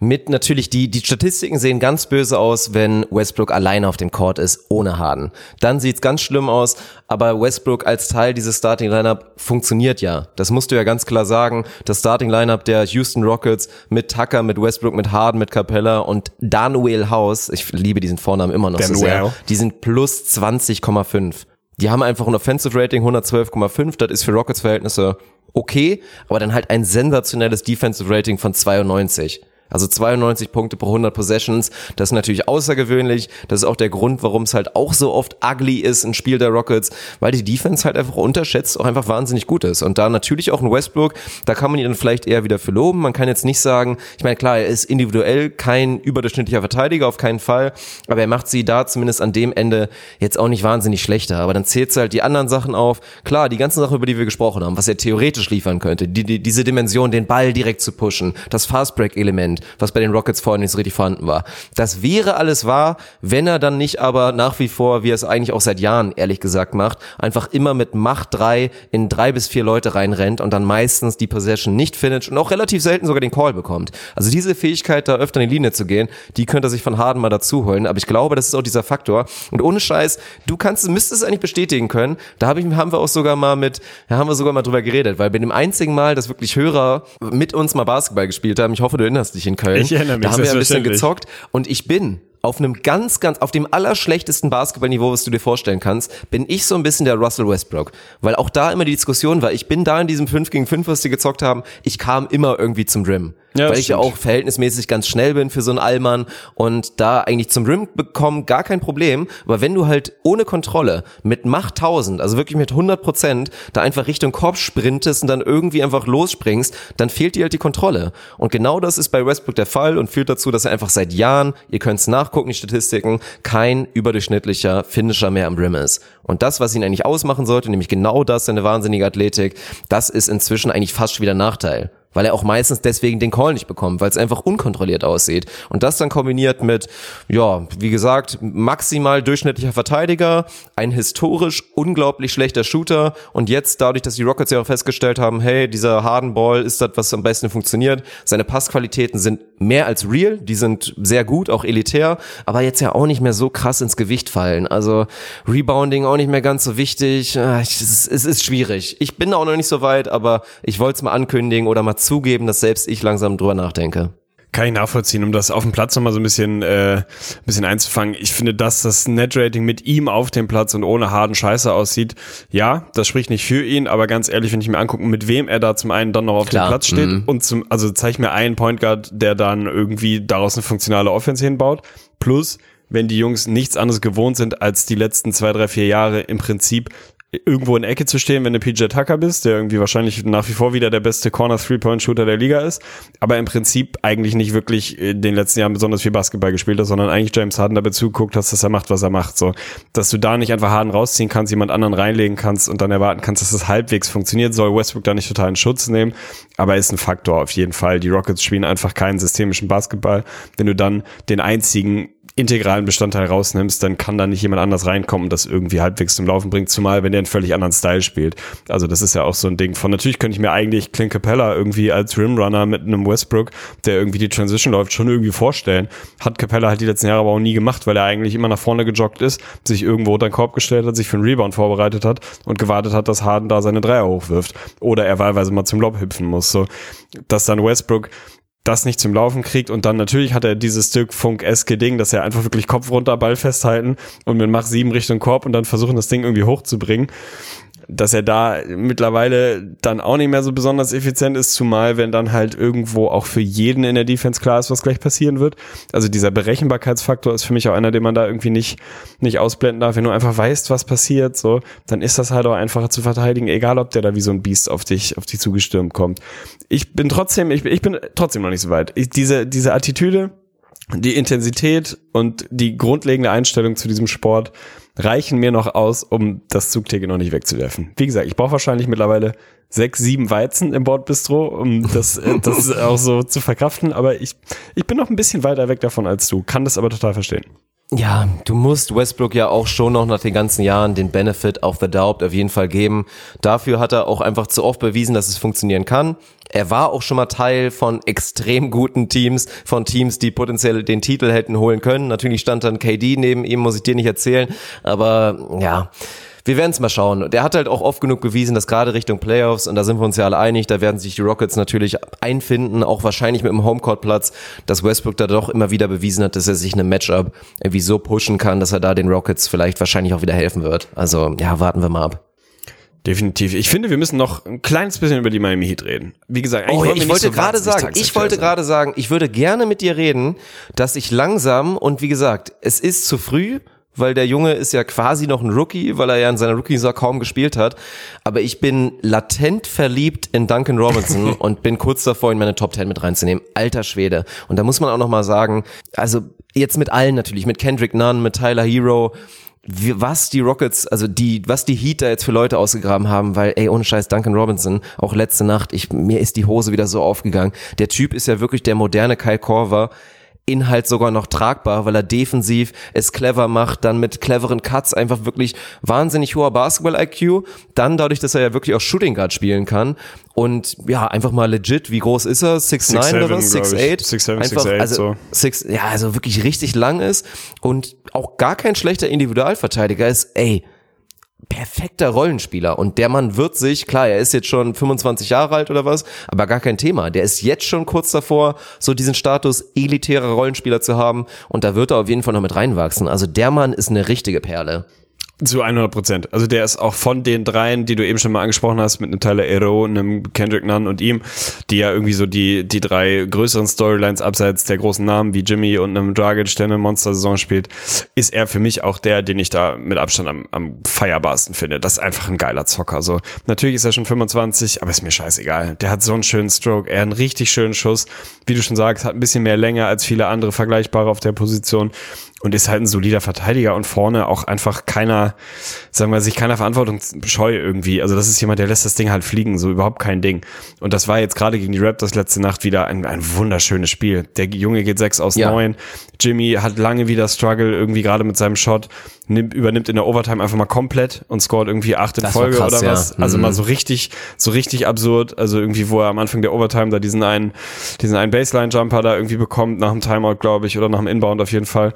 mit natürlich, die, die Statistiken sehen ganz böse aus, wenn Westbrook alleine auf dem Court ist, ohne Harden. Dann sieht's ganz schlimm aus, aber Westbrook als Teil dieses Starting Lineup funktioniert ja. Das musst du ja ganz klar sagen. Das Starting Lineup der Houston Rockets mit Tucker, mit Westbrook, mit Harden, mit Capella und Danuel House, ich liebe diesen Vornamen immer noch so Danuel. sehr, die sind plus 20,5. Die haben einfach ein Offensive Rating 112,5, das ist für Rockets Verhältnisse okay, aber dann halt ein sensationelles Defensive Rating von 92. Also 92 Punkte pro 100 Possessions, das ist natürlich außergewöhnlich. Das ist auch der Grund, warum es halt auch so oft ugly ist, ein Spiel der Rockets, weil die Defense halt einfach unterschätzt auch einfach wahnsinnig gut ist. Und da natürlich auch ein Westbrook, da kann man ihn dann vielleicht eher wieder für loben. Man kann jetzt nicht sagen, ich meine, klar, er ist individuell kein überdurchschnittlicher Verteidiger, auf keinen Fall, aber er macht sie da zumindest an dem Ende jetzt auch nicht wahnsinnig schlechter. Aber dann zählt halt die anderen Sachen auf. Klar, die ganzen Sachen, über die wir gesprochen haben, was er theoretisch liefern könnte, die, die, diese Dimension, den Ball direkt zu pushen, das Fastbreak-Element, was bei den Rockets vorhin nicht so richtig vorhanden war. Das wäre alles wahr, wenn er dann nicht aber nach wie vor, wie er es eigentlich auch seit Jahren ehrlich gesagt macht, einfach immer mit Macht 3 in drei bis vier Leute reinrennt und dann meistens die Possession nicht finisht und auch relativ selten sogar den Call bekommt. Also diese Fähigkeit, da öfter in die Linie zu gehen, die könnte er sich von Harden mal dazu holen. Aber ich glaube, das ist auch dieser Faktor. Und ohne Scheiß, du kannst, müsstest es eigentlich bestätigen können. Da hab ich, haben wir auch sogar mal mit, da haben wir sogar mal drüber geredet, weil bei dem einzigen Mal, dass wirklich Hörer mit uns mal Basketball gespielt haben, ich hoffe, du erinnerst dich in Köln. Ich erinnere mich, Da haben wir ein bisschen gezockt und ich bin auf einem ganz, ganz, auf dem allerschlechtesten Basketballniveau, was du dir vorstellen kannst, bin ich so ein bisschen der Russell Westbrook. Weil auch da immer die Diskussion war, ich bin da in diesem 5 gegen 5, was die gezockt haben, ich kam immer irgendwie zum Rim. Ja, weil ich ja stimmt. auch verhältnismäßig ganz schnell bin für so einen Allmann und da eigentlich zum Rim bekommen, gar kein Problem. Aber wenn du halt ohne Kontrolle mit Macht 1000, also wirklich mit 100 Prozent, da einfach Richtung Korb sprintest und dann irgendwie einfach losspringst, dann fehlt dir halt die Kontrolle. Und genau das ist bei Westbrook der Fall und führt dazu, dass er einfach seit Jahren, ihr könnt es nachgucken, die Statistiken, kein überdurchschnittlicher Finisher mehr am Rim ist. Und das, was ihn eigentlich ausmachen sollte, nämlich genau das, seine wahnsinnige Athletik, das ist inzwischen eigentlich fast schon wieder Nachteil weil er auch meistens deswegen den Call nicht bekommt, weil es einfach unkontrolliert aussieht. Und das dann kombiniert mit, ja, wie gesagt, maximal durchschnittlicher Verteidiger, ein historisch unglaublich schlechter Shooter und jetzt dadurch, dass die Rockets ja auch festgestellt haben, hey, dieser Harden Ball ist das, was am besten funktioniert. Seine Passqualitäten sind mehr als real, die sind sehr gut, auch elitär, aber jetzt ja auch nicht mehr so krass ins Gewicht fallen. Also Rebounding auch nicht mehr ganz so wichtig. Ah, ich- Es ist, es ist schwierig. Ich bin auch noch nicht so weit, aber ich wollte es mal ankündigen oder mal zugeben, dass selbst ich langsam drüber nachdenke. Kann ich nachvollziehen, um das auf dem Platz nochmal so ein bisschen, äh, ein bisschen einzufangen. Ich finde, dass das Net-Rating mit ihm auf dem Platz und ohne Harden scheiße aussieht. Ja, das spricht nicht für ihn, aber ganz ehrlich, wenn ich mir angucke, mit wem er da zum einen dann noch auf Klar, dem Platz steht mhm. und zum, also zeig mir einen Point Guard, der dann irgendwie daraus eine funktionale Offense hinbaut. Plus, wenn die Jungs nichts anderes gewohnt sind, als die letzten zwei, drei, vier Jahre im Prinzip irgendwo in Ecke zu stehen, wenn du PJ Tucker bist, der irgendwie wahrscheinlich nach wie vor wieder der beste Corner Three-Point Shooter der Liga ist, aber im Prinzip eigentlich nicht wirklich in den letzten Jahren besonders viel Basketball gespielt hat, sondern eigentlich James Harden dabei zuguckt hast, dass er macht, was er macht, so. Dass du da nicht einfach Harden rausziehen kannst, jemand anderen reinlegen kannst und dann erwarten kannst, dass das halbwegs funktioniert, soll Westbrook da nicht total in Schutz nehmen, aber ist ein Faktor auf jeden Fall. Die Rockets spielen einfach keinen systemischen Basketball. Wenn du dann den einzigen integralen Bestandteil rausnimmst, dann kann da nicht jemand anders reinkommen und das irgendwie halbwegs zum Laufen bringt, zumal wenn der einen völlig anderen Style spielt. Also das ist ja auch so ein Ding von, natürlich könnte ich mir eigentlich Clint Capella irgendwie als Rimrunner mit einem Westbrook, der irgendwie die Transition läuft, schon irgendwie vorstellen. Hat Capella halt die letzten Jahre aber auch nie gemacht, weil er eigentlich immer nach vorne gejoggt ist, sich irgendwo unter den Korb gestellt hat, sich für einen Rebound vorbereitet hat und gewartet hat, dass Harden da seine Dreier hochwirft. Oder er wahlweise mal zum Lob hüpfen muss. So, dass dann Westbrook das nicht zum Laufen kriegt und dann natürlich hat er dieses Stück Funk-eske Ding, dass er einfach wirklich Kopf runter, Ball festhalten und mit Mach 7 Richtung Korb und dann versuchen, das Ding irgendwie hochzubringen dass er da mittlerweile dann auch nicht mehr so besonders effizient ist, zumal wenn dann halt irgendwo auch für jeden in der Defense klar ist, was gleich passieren wird. Also dieser Berechenbarkeitsfaktor ist für mich auch einer, den man da irgendwie nicht, nicht ausblenden darf. Wenn du einfach weißt, was passiert, so, dann ist das halt auch einfacher zu verteidigen, egal ob der da wie so ein Biest auf dich, auf dich zugestürmt kommt. Ich bin trotzdem, ich, ich bin trotzdem noch nicht so weit. Ich, diese, diese Attitüde, die Intensität und die grundlegende Einstellung zu diesem Sport, reichen mir noch aus, um das Zugticket noch nicht wegzuwerfen. Wie gesagt, ich brauche wahrscheinlich mittlerweile sechs, sieben Weizen im Bordbistro, um das, äh, das auch so zu verkraften. Aber ich, ich bin noch ein bisschen weiter weg davon als du, kann das aber total verstehen. Ja, du musst Westbrook ja auch schon noch nach den ganzen Jahren den Benefit of the Doubt auf jeden Fall geben. Dafür hat er auch einfach zu oft bewiesen, dass es funktionieren kann. Er war auch schon mal Teil von extrem guten Teams, von Teams, die potenziell den Titel hätten holen können. Natürlich stand dann KD neben ihm, muss ich dir nicht erzählen. Aber ja, wir werden es mal schauen. Der hat halt auch oft genug bewiesen, dass gerade Richtung Playoffs, und da sind wir uns ja alle einig, da werden sich die Rockets natürlich einfinden, auch wahrscheinlich mit dem Homecourt-Platz, dass Westbrook da doch immer wieder bewiesen hat, dass er sich eine Matchup irgendwie so pushen kann, dass er da den Rockets vielleicht wahrscheinlich auch wieder helfen wird. Also ja, warten wir mal ab. Definitiv. Ich finde, wir müssen noch ein kleines bisschen über die Miami Heat reden. Wie gesagt, oh, ich wollte so gerade sagen, ich wollte gerade sagen, ich würde gerne mit dir reden, dass ich langsam und wie gesagt, es ist zu früh, weil der Junge ist ja quasi noch ein Rookie, weil er ja in seiner Rookie-Saison kaum gespielt hat. Aber ich bin latent verliebt in Duncan Robinson und bin kurz davor, in meine Top Ten mit reinzunehmen. Alter Schwede. Und da muss man auch noch mal sagen, also jetzt mit allen natürlich, mit Kendrick Nunn, mit Tyler Hero, wie, was die Rockets, also die, was die Heat da jetzt für Leute ausgegraben haben, weil, ey, ohne Scheiß, Duncan Robinson, auch letzte Nacht, ich, mir ist die Hose wieder so aufgegangen. Der Typ ist ja wirklich der moderne Kyle Korver Inhalt sogar noch tragbar, weil er defensiv es clever macht, dann mit cleveren Cuts einfach wirklich wahnsinnig hoher Basketball-IQ, dann dadurch, dass er ja wirklich auch Shooting Guard spielen kann und ja, einfach mal legit, wie groß ist er? 6'9 oder was? 6'8? 6'7, 6'8, also, so. Six, ja, also wirklich richtig lang ist und auch gar kein schlechter Individualverteidiger ist, ey, perfekter Rollenspieler und der Mann wird sich, klar, er ist jetzt schon 25 Jahre alt oder was, aber gar kein Thema. Der ist jetzt schon kurz davor, so diesen Status elitärer Rollenspieler zu haben und da wird er auf jeden Fall noch mit reinwachsen. Also der Mann ist eine richtige Perle. Zu 100 Prozent. Also der ist auch von den dreien, die du eben schon mal angesprochen hast, mit einem Tyler Ero, einem Kendrick Nunn und ihm, die ja irgendwie so die, die drei größeren Storylines abseits der großen Namen wie Jimmy und einem Dragic, der eine Monster-Saison spielt, ist er für mich auch der, den ich da mit Abstand am, am feierbarsten finde. Das ist einfach ein geiler Zocker. So, natürlich ist er schon 25, aber ist mir scheißegal. Der hat so einen schönen Stroke, er hat einen richtig schönen Schuss. Wie du schon sagst, hat ein bisschen mehr Länge als viele andere Vergleichbare auf der Position und ist halt ein solider Verteidiger und vorne auch einfach keiner, sagen wir, sich keiner Verantwortung scheu irgendwie. Also das ist jemand, der lässt das Ding halt fliegen, so überhaupt kein Ding. Und das war jetzt gerade gegen die Raptors letzte Nacht wieder ein, ein wunderschönes Spiel. Der Junge geht sechs aus neun. Ja. Jimmy hat lange wieder Struggle irgendwie gerade mit seinem Shot, nimmt, übernimmt in der Overtime einfach mal komplett und scored irgendwie acht in das Folge krass, oder was. Ja. Also mhm. mal so richtig, so richtig absurd. Also irgendwie, wo er am Anfang der Overtime da diesen einen, diesen einen Baseline-Jumper da irgendwie bekommt nach dem Timeout, glaube ich, oder nach dem Inbound auf jeden Fall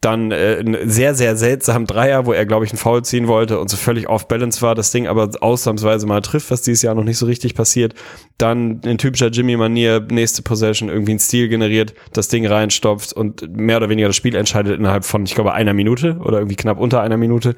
dann äh, einen sehr, sehr seltsamen Dreier, wo er, glaube ich, einen Foul ziehen wollte und so völlig off-balance war, das Ding aber ausnahmsweise mal trifft, was dieses Jahr noch nicht so richtig passiert. Dann in typischer Jimmy-Manier, nächste Possession, irgendwie ein Stil generiert, das Ding reinstopft und mehr oder weniger das Spiel entscheidet innerhalb von, ich glaube, einer Minute oder irgendwie knapp unter einer Minute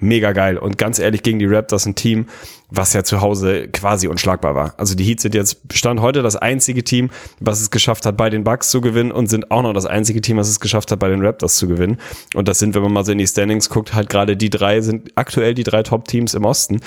mega geil. Und ganz ehrlich, gegen die Raptors ein Team, was ja zu Hause quasi unschlagbar war. Also die Heat sind jetzt, stand heute das einzige Team, was es geschafft hat, bei den Bucks zu gewinnen und sind auch noch das einzige Team, was es geschafft hat, bei den Raptors zu gewinnen. Und das sind, wenn man mal so in die Standings guckt, halt gerade die drei sind aktuell die drei Top-Teams im Osten.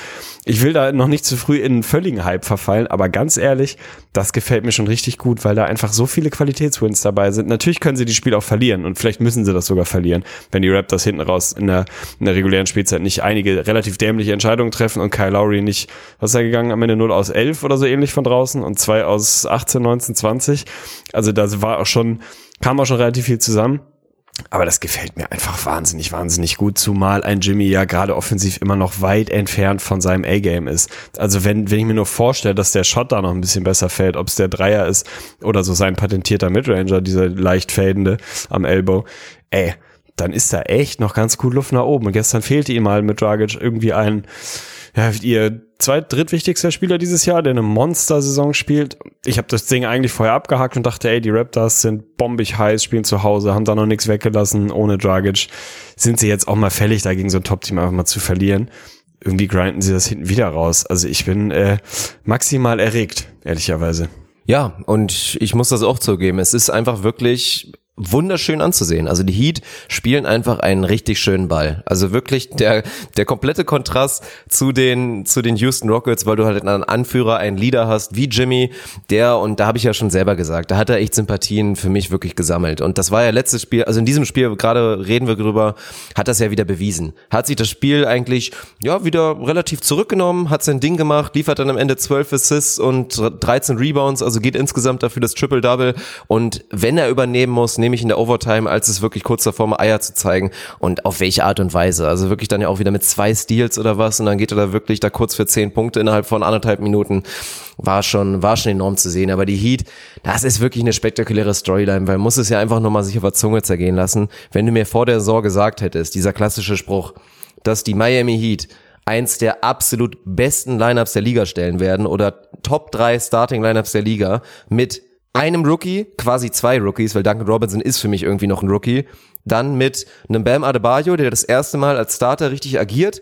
Ich will da noch nicht zu früh in einen völligen Hype verfallen, aber ganz ehrlich, das gefällt mir schon richtig gut, weil da einfach so viele Qualitätswins dabei sind. Natürlich können sie die Spiele auch verlieren und vielleicht müssen sie das sogar verlieren, wenn die Raptors hinten raus in der, in der regulären Spielzeit nicht einige relativ dämliche Entscheidungen treffen und Kyle Lowry nicht, was ist er gegangen, am Ende 0 aus 11 oder so ähnlich von draußen und 2 aus 18, 19, 20. Also da war auch schon, kam auch schon relativ viel zusammen. Aber das gefällt mir einfach wahnsinnig, wahnsinnig gut, zumal ein Jimmy ja gerade offensiv immer noch weit entfernt von seinem A-Game ist. Also wenn, wenn ich mir nur vorstelle, dass der Shot da noch ein bisschen besser fällt, ob es der Dreier ist oder so sein patentierter Midranger, dieser leicht fadende am Elbow, ey, dann ist da echt noch ganz gut Luft nach oben. Und gestern fehlte ihm mal mit Dragic irgendwie ein, ja, ihr zweit, drittwichtigster Spieler dieses Jahr, der eine Monster-Saison spielt. Ich habe das Ding eigentlich vorher abgehakt und dachte, ey, die Raptors sind bombig heiß, spielen zu Hause, haben da noch nichts weggelassen, ohne Dragic. Sind sie jetzt auch mal fällig, dagegen so ein Top-Team einfach mal zu verlieren. Irgendwie grinden sie das hinten wieder raus. Also ich bin äh, maximal erregt, ehrlicherweise. Ja, und ich muss das auch zugeben. Es ist einfach wirklich wunderschön anzusehen. Also die Heat spielen einfach einen richtig schönen Ball. Also wirklich der, der komplette Kontrast zu den, zu den Houston Rockets, weil du halt einen Anführer, einen Leader hast, wie Jimmy, der, und da habe ich ja schon selber gesagt, da hat er echt Sympathien für mich wirklich gesammelt. Und das war ja letztes Spiel, also in diesem Spiel, gerade reden wir drüber, hat das ja wieder bewiesen. Hat sich das Spiel eigentlich, ja, wieder relativ zurückgenommen, hat sein Ding gemacht, liefert dann am Ende 12 Assists und 13 Rebounds, also geht insgesamt dafür das Triple-Double. Und wenn er übernehmen muss, nämlich in der Overtime, als es wirklich kurz davor war, Eier zu zeigen und auf welche Art und Weise. Also wirklich dann ja auch wieder mit zwei Steals oder was und dann geht er da wirklich da kurz für zehn Punkte innerhalb von anderthalb Minuten. War schon, war schon enorm zu sehen. Aber die Heat, das ist wirklich eine spektakuläre Storyline, weil man muss es ja einfach nochmal sich auf der Zunge zergehen lassen. Wenn du mir vor der Saison gesagt hättest, dieser klassische Spruch, dass die Miami Heat eins der absolut besten Lineups der Liga stellen werden oder Top 3 Starting Lineups der Liga mit einem Rookie, quasi zwei Rookies, weil Duncan Robinson ist für mich irgendwie noch ein Rookie. Dann mit einem Bam Adebayo, der das erste Mal als Starter richtig agiert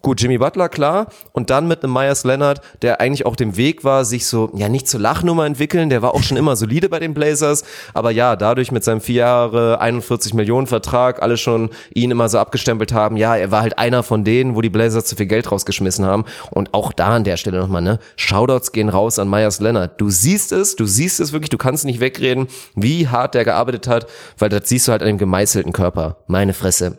Gut, Jimmy Butler, klar. Und dann mit einem Myers Leonard, der eigentlich auch dem Weg war, sich so, ja, nicht zur Lachnummer entwickeln. Der war auch schon immer solide bei den Blazers. Aber ja, dadurch mit seinem vier Jahre 41 Millionen Vertrag, alle schon ihn immer so abgestempelt haben. Ja, er war halt einer von denen, wo die Blazers zu viel Geld rausgeschmissen haben. Und auch da an der Stelle nochmal, ne? Shoutouts gehen raus an Myers Leonard. Du siehst es, du siehst es wirklich, du kannst nicht wegreden, wie hart der gearbeitet hat, weil das siehst du halt an dem gemeißelten Körper. Meine Fresse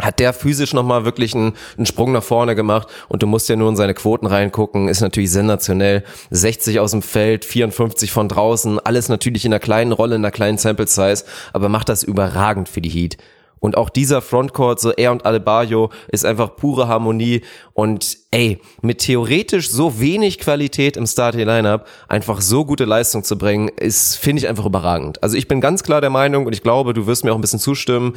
hat der physisch nochmal wirklich einen, einen Sprung nach vorne gemacht und du musst ja nur in seine Quoten reingucken, ist natürlich sensationell. 60 aus dem Feld, 54 von draußen, alles natürlich in einer kleinen Rolle, in einer kleinen Sample Size, aber macht das überragend für die Heat. Und auch dieser Frontcourt, so er und Adebayo, ist einfach pure Harmonie. Und ey, mit theoretisch so wenig Qualität im Starting Lineup einfach so gute Leistung zu bringen, ist, finde ich einfach überragend. Also ich bin ganz klar der Meinung und ich glaube, du wirst mir auch ein bisschen zustimmen.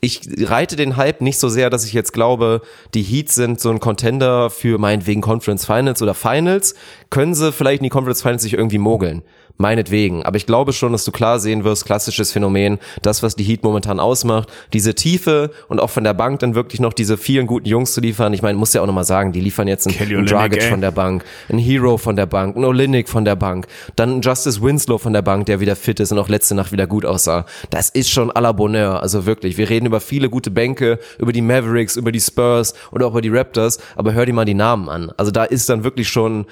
Ich reite den Hype nicht so sehr, dass ich jetzt glaube, die Heats sind so ein Contender für meinetwegen Conference Finals oder Finals. Können sie vielleicht in die Conference Finals sich irgendwie mogeln meinetwegen. Aber ich glaube schon, dass du klar sehen wirst, klassisches Phänomen, das, was die Heat momentan ausmacht, diese Tiefe und auch von der Bank dann wirklich noch diese vielen guten Jungs zu liefern. Ich meine, muss ja auch nochmal sagen, die liefern jetzt einen, einen Dragic von der Bank, einen Hero von der Bank, einen Olinik von der Bank, dann einen Justice Winslow von der Bank, der wieder fit ist und auch letzte Nacht wieder gut aussah. Das ist schon à la Bonheur. Also wirklich, wir reden über viele gute Bänke, über die Mavericks, über die Spurs oder auch über die Raptors, aber hör dir mal die Namen an. Also da ist dann wirklich schon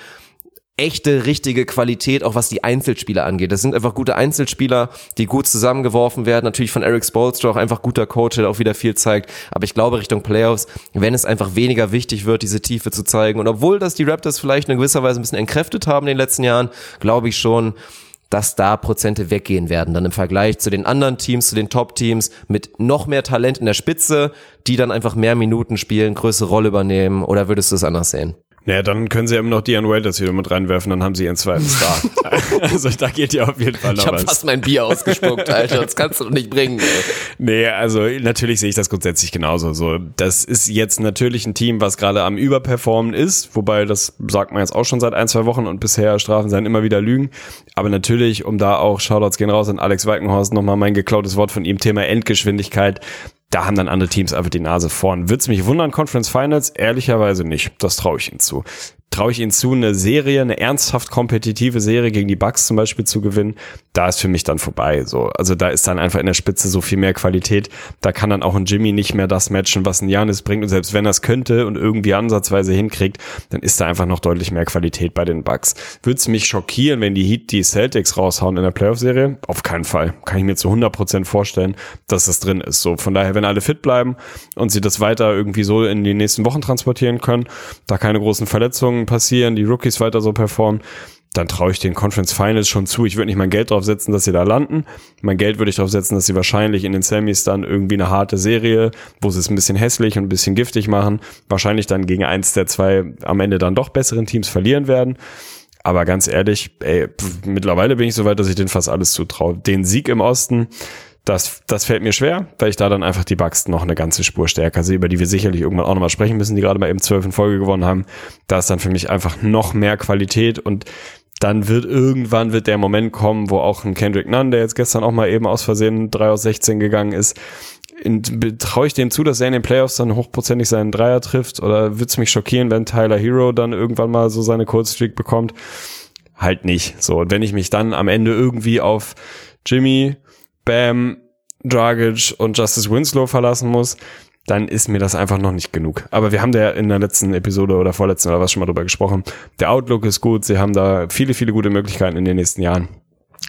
echte, richtige Qualität, auch was die Einzelspieler angeht. Das sind einfach gute Einzelspieler, die gut zusammengeworfen werden. Natürlich von Eric Spolstra auch einfach guter Coach, der auch wieder viel zeigt. Aber ich glaube, Richtung Playoffs, wenn es einfach weniger wichtig wird, diese Tiefe zu zeigen. Und obwohl das die Raptors vielleicht in gewisser Weise ein bisschen entkräftet haben in den letzten Jahren, glaube ich schon, dass da Prozente weggehen werden, dann im Vergleich zu den anderen Teams, zu den Top-Teams mit noch mehr Talent in der Spitze, die dann einfach mehr Minuten spielen, größere Rolle übernehmen, oder würdest du es anders sehen? Naja, dann können sie eben noch Dion Waiters wieder mit reinwerfen, dann haben sie ihren zweiten Star. also da geht ja auf jeden Fall noch ich hab was. Ich habe fast mein Bier ausgespuckt, Alter. Das kannst du doch nicht bringen. Ey. Nee, also natürlich sehe ich das grundsätzlich genauso. So, das ist jetzt natürlich ein Team, was gerade am Überperformen ist, wobei das sagt man jetzt auch schon seit ein, zwei Wochen und bisher Strafen seien immer wieder Lügen. Aber natürlich, um da auch Shoutouts gehen raus an Alex Weikenhorst, nochmal mein geklautes Wort von ihm, Thema Endgeschwindigkeit da haben dann andere Teams einfach die Nase vorn. Wird's mich wundern, Conference Finals? Ehrlicherweise nicht. Das traue ich ihnen zu traue ich ihnen zu, eine Serie, eine ernsthaft kompetitive Serie gegen die Bucks zum Beispiel zu gewinnen, da ist für mich dann vorbei. So, also da ist dann einfach in der Spitze so viel mehr Qualität. Da kann dann auch ein Jimmy nicht mehr das matchen, was ein Janis bringt. Und selbst wenn er könnte und irgendwie ansatzweise hinkriegt, dann ist da einfach noch deutlich mehr Qualität bei den Bucks. Würde es mich schockieren, wenn die Heat die Celtics raushauen in der Playoff-Serie? Auf keinen Fall. Kann ich mir zu 100 Prozent vorstellen, dass das drin ist. So, von daher, wenn alle fit bleiben und sie das weiter irgendwie so in die nächsten Wochen transportieren können, da keine großen Verletzungen passieren, die Rookies weiter so performen, dann traue ich den Conference Finals schon zu. Ich würde nicht mein Geld drauf setzen, dass sie da landen. Mein Geld würde ich drauf setzen, dass sie wahrscheinlich in den Semis dann irgendwie eine harte Serie, wo sie es ein bisschen hässlich und ein bisschen giftig machen, wahrscheinlich dann gegen eins der zwei am Ende dann doch besseren Teams verlieren werden. Aber ganz ehrlich, ey, pff, mittlerweile bin ich so weit, dass ich denen fast alles zutraue. Den Sieg im Osten, Das, das fällt mir schwer, weil ich da dann einfach die Bucks noch eine ganze Spur stärker sehe, über die wir sicherlich irgendwann auch nochmal sprechen müssen, die gerade mal eben zwölf in Folge gewonnen haben. Da ist dann für mich einfach noch mehr Qualität und dann wird irgendwann wird der Moment kommen, wo auch ein Kendrick Nunn, der jetzt gestern auch mal eben aus Versehen 3 aus 16 gegangen ist, traue ich dem zu, dass er in den Playoffs dann hochprozentig seinen Dreier trifft oder würde es mich schockieren, wenn Tyler Hero dann irgendwann mal so seine Kurzstreak bekommt? Halt nicht. So, und wenn ich mich dann am Ende irgendwie auf Jimmy, Bam, Dragic und Justice Winslow verlassen muss, dann ist mir das einfach noch nicht genug. Aber wir haben da in der letzten Episode oder vorletzten oder was schon mal drüber gesprochen. Der Outlook ist gut. Sie haben da viele, viele gute Möglichkeiten in den nächsten Jahren.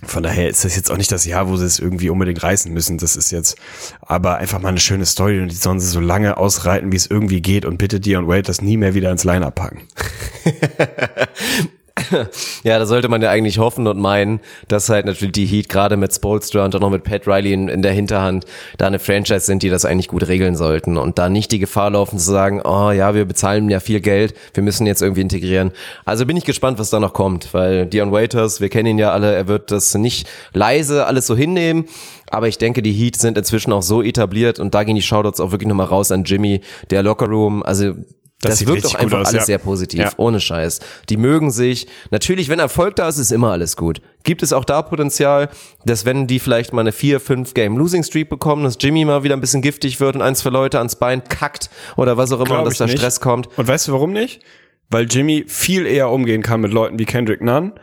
Von daher ist das jetzt auch nicht das Jahr, wo sie es irgendwie unbedingt reißen müssen. Das ist jetzt aber einfach mal eine schöne Story und die sollen sie so lange ausreiten, wie es irgendwie geht und bitte Dion Wade das nie mehr wieder ins Line-Up packen. ja, da sollte man ja eigentlich hoffen und meinen, dass halt natürlich die Heat gerade mit Spolstra und auch noch mit Pat Riley in, in, der Hinterhand da eine Franchise sind, die das eigentlich gut regeln sollten. Und da nicht die Gefahr laufen zu sagen, oh ja, wir bezahlen ja viel Geld, wir müssen jetzt irgendwie integrieren. Also bin ich gespannt, was da noch kommt, weil Dion Waiters, wir kennen ihn ja alle, er wird das nicht leise alles so hinnehmen, aber ich denke, die Heat sind inzwischen auch so etabliert und da gehen die Shoutouts auch wirklich nochmal raus an Jimmy, der Lockerroom, also das, das wirkt doch einfach aus, alles ja. sehr positiv, ja. ohne Scheiß. Die mögen sich. Natürlich, wenn Erfolg da ist, ist immer alles gut. Gibt es auch da Potenzial, dass wenn die vielleicht mal eine 4, 5 Game Losing Streak bekommen, dass Jimmy mal wieder ein bisschen giftig wird und eins für Leute ans Bein kackt oder was auch immer, und dass da Stress kommt? Und weißt du warum nicht? Weil Jimmy viel eher umgehen kann mit Leuten wie Kendrick Nunn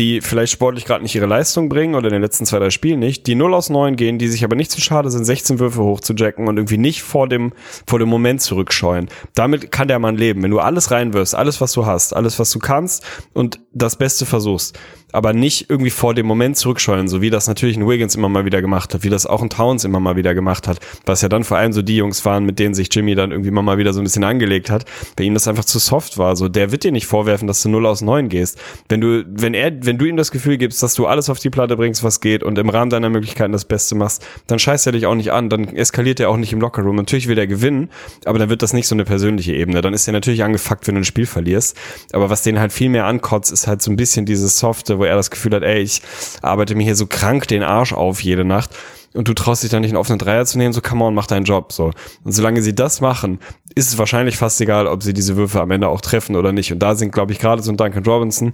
die vielleicht sportlich gerade nicht ihre Leistung bringen oder in den letzten zwei, drei Spielen nicht, die 0 aus 9 gehen, die sich aber nicht zu schade sind, 16 Würfe hochzujacken und irgendwie nicht vor dem, vor dem Moment zurückscheuen. Damit kann der Mann leben. Wenn du alles reinwirfst, alles, was du hast, alles, was du kannst und das Beste versuchst, aber nicht irgendwie vor dem Moment zurückscheuen, so wie das natürlich ein Wiggins immer mal wieder gemacht hat, wie das auch ein Towns immer mal wieder gemacht hat, was ja dann vor allem so die Jungs waren, mit denen sich Jimmy dann irgendwie mal wieder so ein bisschen angelegt hat, bei ihm das einfach zu soft war. So, der wird dir nicht vorwerfen, dass du 0 aus 9 gehst. Wenn du, wenn er, wenn du ihm das Gefühl gibst, dass du alles auf die Platte bringst, was geht und im Rahmen deiner Möglichkeiten das Beste machst, dann scheißt er dich auch nicht an, dann eskaliert er auch nicht im Lockerroom. Natürlich will er gewinnen, aber dann wird das nicht so eine persönliche Ebene. Dann ist er natürlich angefuckt, wenn du ein Spiel verlierst. Aber was den halt viel mehr ankotzt, ist halt so ein bisschen dieses Softe, wo er das Gefühl hat, ey, ich arbeite mir hier so krank den Arsch auf jede Nacht und du traust dich dann nicht einen offenen Dreier zu nehmen, so come on, mach deinen Job, so. Und solange sie das machen, ist es wahrscheinlich fast egal, ob sie diese Würfe am Ende auch treffen oder nicht. Und da sind, glaube ich, gerade so ein Duncan Robinson,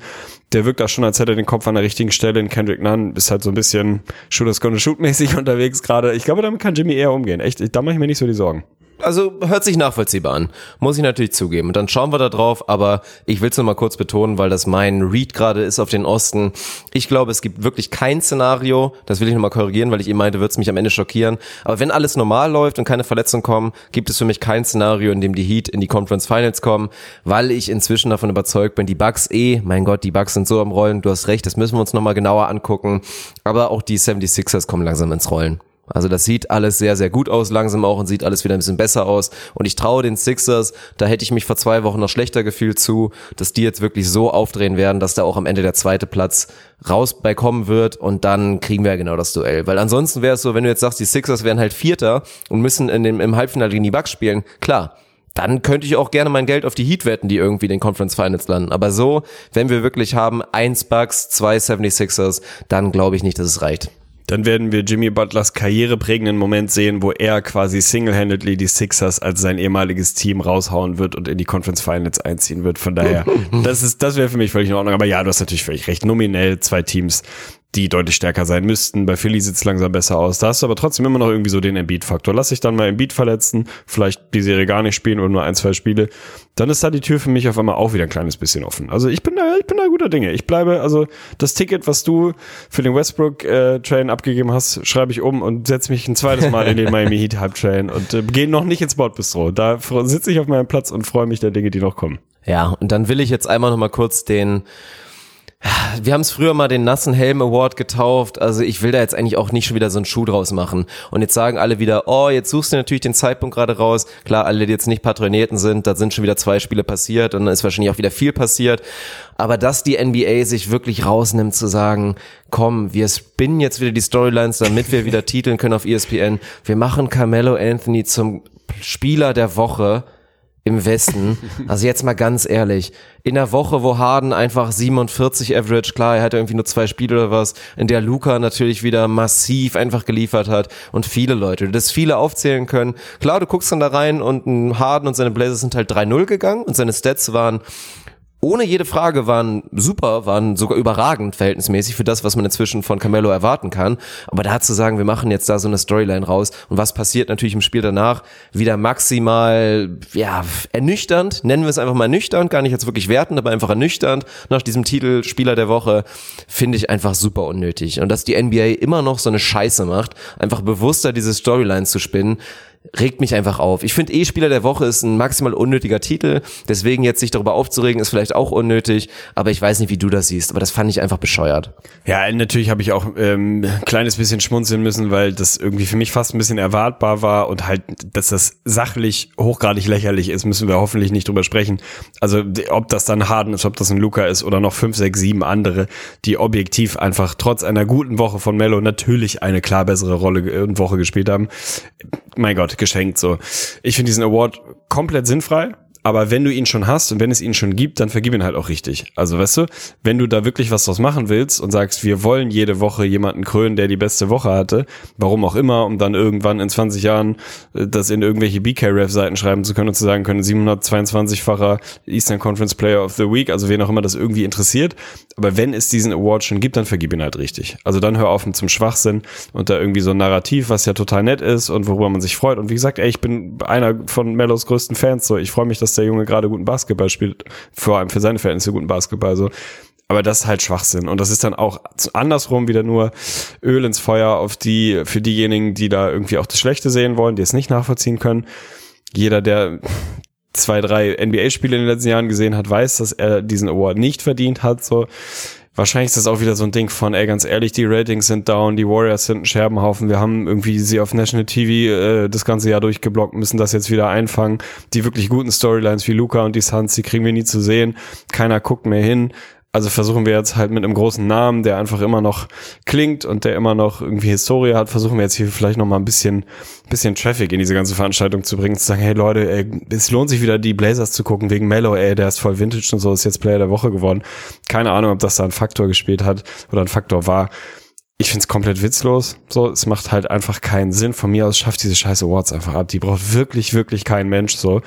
der wirkt da schon, als hätte er den Kopf an der richtigen Stelle. In Kendrick Nunn ist halt so ein bisschen Shooters gonna shoot mäßig unterwegs gerade. Ich glaube, damit kann Jimmy eher umgehen. Echt, da mache ich mir nicht so die Sorgen also hört sich nachvollziehbar an, muss ich natürlich zugeben. Und dann schauen wir da drauf, aber ich will es nur kurz betonen, weil das mein Read gerade ist auf den Osten. Ich glaube, es gibt wirklich kein Szenario, das will ich nochmal korrigieren, weil ich eben meinte, wird es mich am Ende schockieren. Aber wenn alles normal läuft und keine Verletzungen kommen, gibt es für mich kein Szenario, in dem die Heat in die Conference Finals kommen, weil ich inzwischen davon überzeugt bin, die Bucks eh, mein Gott, die Bucks sind so am Rollen, du hast recht, das müssen wir uns nochmal genauer angucken. Aber auch die 76ers kommen langsam ins Rollen. Also das sieht alles sehr, sehr gut aus langsam auch und sieht alles wieder ein bisschen besser aus. Und ich traue den Sixers, da hätte ich mich vor zwei Wochen noch schlechter gefühlt zu, dass die jetzt wirklich so aufdrehen werden, dass da auch am Ende der zweite Platz raus bei kommen wird und dann kriegen wir ja genau das Duell. Weil ansonsten wäre es so, wenn du jetzt sagst, die Sixers wären halt Vierter und müssen in dem, im Halbfinale gegen die Bucks spielen, klar, dann könnte ich auch gerne mein Geld auf die Heat wetten, die irgendwie in den Conference Finals landen. Aber so, wenn wir wirklich haben, eins Bucks, zwei 76ers, dann glaube ich nicht, dass es reicht dann werden wir Jimmy Butlers karriereprägenden Moment sehen, wo er quasi single-handedly die Sixers als sein ehemaliges Team raushauen wird und in die Conference Finals einziehen wird. Von daher, das ist, das wäre für mich völlig in Ordnung. Aber ja, du hast natürlich völlig recht. Nominell zwei Teams, die deutlich stärker sein müssten. Bei Philly sieht es langsam besser aus. Da hast du aber trotzdem immer noch irgendwie so den Embiid-Faktor. Lass dich dann mal Embiid verletzen, vielleicht die Serie gar nicht spielen oder nur ein, zwei Spiele. Dann ist da die Tür für mich auf einmal auch wieder ein kleines bisschen offen. Also ich bin da, ich bin da guter Dinge. Ich bleibe, also das Ticket, was du für den Westbrook-Train äh, abgegeben hast, schreibe ich um und setze mich ein zweites Mal in den Miami Heat Hype-Train und äh, gehe noch nicht ins Bordbistro. Da sitze ich auf meinem Platz und freue mich der Dinge, die noch kommen. Ja, und dann will ich jetzt einmal noch mal kurz den wir haben es früher mal den nassen Helm Award getauft. Also ich will da jetzt eigentlich auch nicht schon wieder so einen Schuh draus machen. Und jetzt sagen alle wieder, oh, jetzt suchst du natürlich den Zeitpunkt gerade raus. Klar, alle, die jetzt nicht Patronierten sind, da sind schon wieder zwei Spiele passiert und dann ist wahrscheinlich auch wieder viel passiert. Aber dass die NBA sich wirklich rausnimmt zu sagen, komm, wir spinnen jetzt wieder die Storylines, damit wir wieder titeln können auf ESPN. Wir machen Carmelo Anthony zum Spieler der Woche im Westen. Also jetzt mal ganz ehrlich, in der Woche, wo Harden einfach 47 Average, klar, er hatte irgendwie nur zwei Spiele oder was, in der Luca natürlich wieder massiv einfach geliefert hat und viele Leute, das viele aufzählen können. Klar, du guckst dann da rein und Harden und seine Blazers sind halt 3-0 gegangen und seine Stats waren ohne jede Frage waren super, waren sogar überragend verhältnismäßig für das, was man inzwischen von Carmelo erwarten kann. Aber da zu sagen, wir machen jetzt da so eine Storyline raus und was passiert natürlich im Spiel danach, wieder maximal, ja, ernüchternd, nennen wir es einfach mal ernüchternd, gar nicht jetzt wirklich wertend, aber einfach ernüchternd nach diesem Titel Spieler der Woche, finde ich einfach super unnötig. Und dass die NBA immer noch so eine Scheiße macht, einfach bewusster diese Storyline zu spinnen, regt mich einfach auf. Ich finde eh Spieler der Woche ist ein maximal unnötiger Titel, deswegen jetzt sich darüber aufzuregen ist vielleicht auch unnötig, aber ich weiß nicht, wie du das siehst, aber das fand ich einfach bescheuert. Ja, natürlich habe ich auch ähm, ein kleines bisschen schmunzeln müssen, weil das irgendwie für mich fast ein bisschen erwartbar war und halt, dass das sachlich hochgradig lächerlich ist, müssen wir hoffentlich nicht drüber sprechen. Also ob das dann Harden ist, ob das ein Luca ist oder noch fünf, sechs, sieben andere, die objektiv einfach trotz einer guten Woche von Mello natürlich eine klar bessere Rolle und Woche gespielt haben. Mein Gott, geschenkt so. Ich finde diesen Award komplett sinnfrei aber wenn du ihn schon hast und wenn es ihn schon gibt, dann vergib ihn halt auch richtig. Also weißt du, wenn du da wirklich was draus machen willst und sagst, wir wollen jede Woche jemanden krönen, der die beste Woche hatte, warum auch immer, um dann irgendwann in 20 Jahren äh, das in irgendwelche BK-Ref-Seiten schreiben zu können und zu sagen können, 722-facher Eastern Conference Player of the Week, also wen auch immer das irgendwie interessiert. Aber wenn es diesen Award schon gibt, dann vergib ihn halt richtig. Also dann hör auf mit zum Schwachsinn und da irgendwie so ein Narrativ, was ja total nett ist und worüber man sich freut. Und wie gesagt, ey, ich bin einer von Mellos größten Fans, so ich freue mich, dass der Junge gerade guten Basketball spielt, vor allem für seine Verhältnisse guten Basketball, so. Aber das ist halt Schwachsinn. Und das ist dann auch andersrum wieder nur Öl ins Feuer auf die, für diejenigen, die da irgendwie auch das Schlechte sehen wollen, die es nicht nachvollziehen können. Jeder, der zwei, drei NBA-Spiele in den letzten Jahren gesehen hat, weiß, dass er diesen Award nicht verdient hat, so. Wahrscheinlich ist das auch wieder so ein Ding von, ey, ganz ehrlich, die Ratings sind down, die Warriors sind ein Scherbenhaufen, wir haben irgendwie sie auf National TV äh, das ganze Jahr durchgeblockt, müssen das jetzt wieder einfangen. Die wirklich guten Storylines wie Luca und die Suns, die kriegen wir nie zu sehen. Keiner guckt mehr hin. Also versuchen wir jetzt halt mit einem großen Namen, der einfach immer noch klingt und der immer noch irgendwie Historie hat, versuchen wir jetzt hier vielleicht noch mal ein bisschen, bisschen Traffic in diese ganze Veranstaltung zu bringen, zu sagen, hey Leute, ey, es lohnt sich wieder die Blazers zu gucken wegen Mello, ey, der ist voll Vintage und so, ist jetzt Player der Woche geworden. Keine Ahnung, ob das da ein Faktor gespielt hat oder ein Faktor war. Ich find's komplett witzlos. So, es macht halt einfach keinen Sinn. Von mir aus schafft diese scheiße Awards einfach ab. Die braucht wirklich, wirklich kein Mensch so.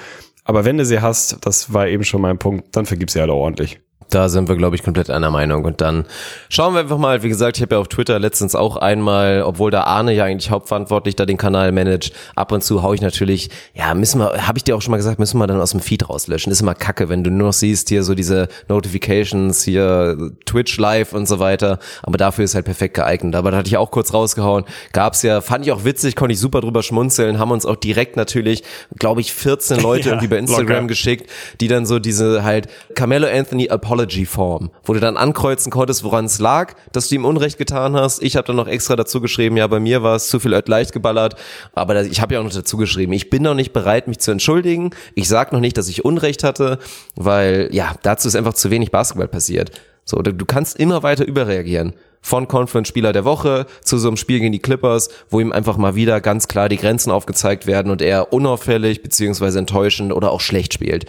Aber wenn du sie hast, das war eben schon mein Punkt, dann vergib sie auch ordentlich. Da sind wir, glaube ich, komplett einer Meinung. Und dann schauen wir einfach mal, wie gesagt, ich habe ja auf Twitter letztens auch einmal, obwohl da Arne ja eigentlich hauptverantwortlich da den Kanal managt, ab und zu hau ich natürlich, ja, müssen wir, habe ich dir auch schon mal gesagt, müssen wir dann aus dem Feed rauslöschen. ist immer kacke, wenn du nur noch siehst, hier so diese Notifications, hier Twitch Live und so weiter. Aber dafür ist halt perfekt geeignet. Aber da hatte ich auch kurz rausgehauen. Gab's ja, fand ich auch witzig, konnte ich super drüber schmunzeln, haben uns auch direkt natürlich, glaube ich, 14 Leute Ja, irgendwie bei Instagram locker. geschickt, die dann so diese halt Carmelo Anthony Apology Form, wo du dann ankreuzen konntest, woran es lag, dass du ihm Unrecht getan hast. Ich habe dann noch extra dazu geschrieben, ja, bei mir war es zu viel leicht geballert, aber ich habe ja auch noch dazu geschrieben, ich bin noch nicht bereit, mich zu entschuldigen. Ich sag noch nicht, dass ich Unrecht hatte, weil ja, dazu ist einfach zu wenig Basketball passiert. So, du, du kannst immer weiter überreagieren. Von Conference-Spieler der Woche zu so einem Spiel gegen die Clippers, wo ihm einfach mal wieder ganz klar die Grenzen aufgezeigt werden und er unauffällig beziehungsweise enttäuschend oder auch schlecht spielt.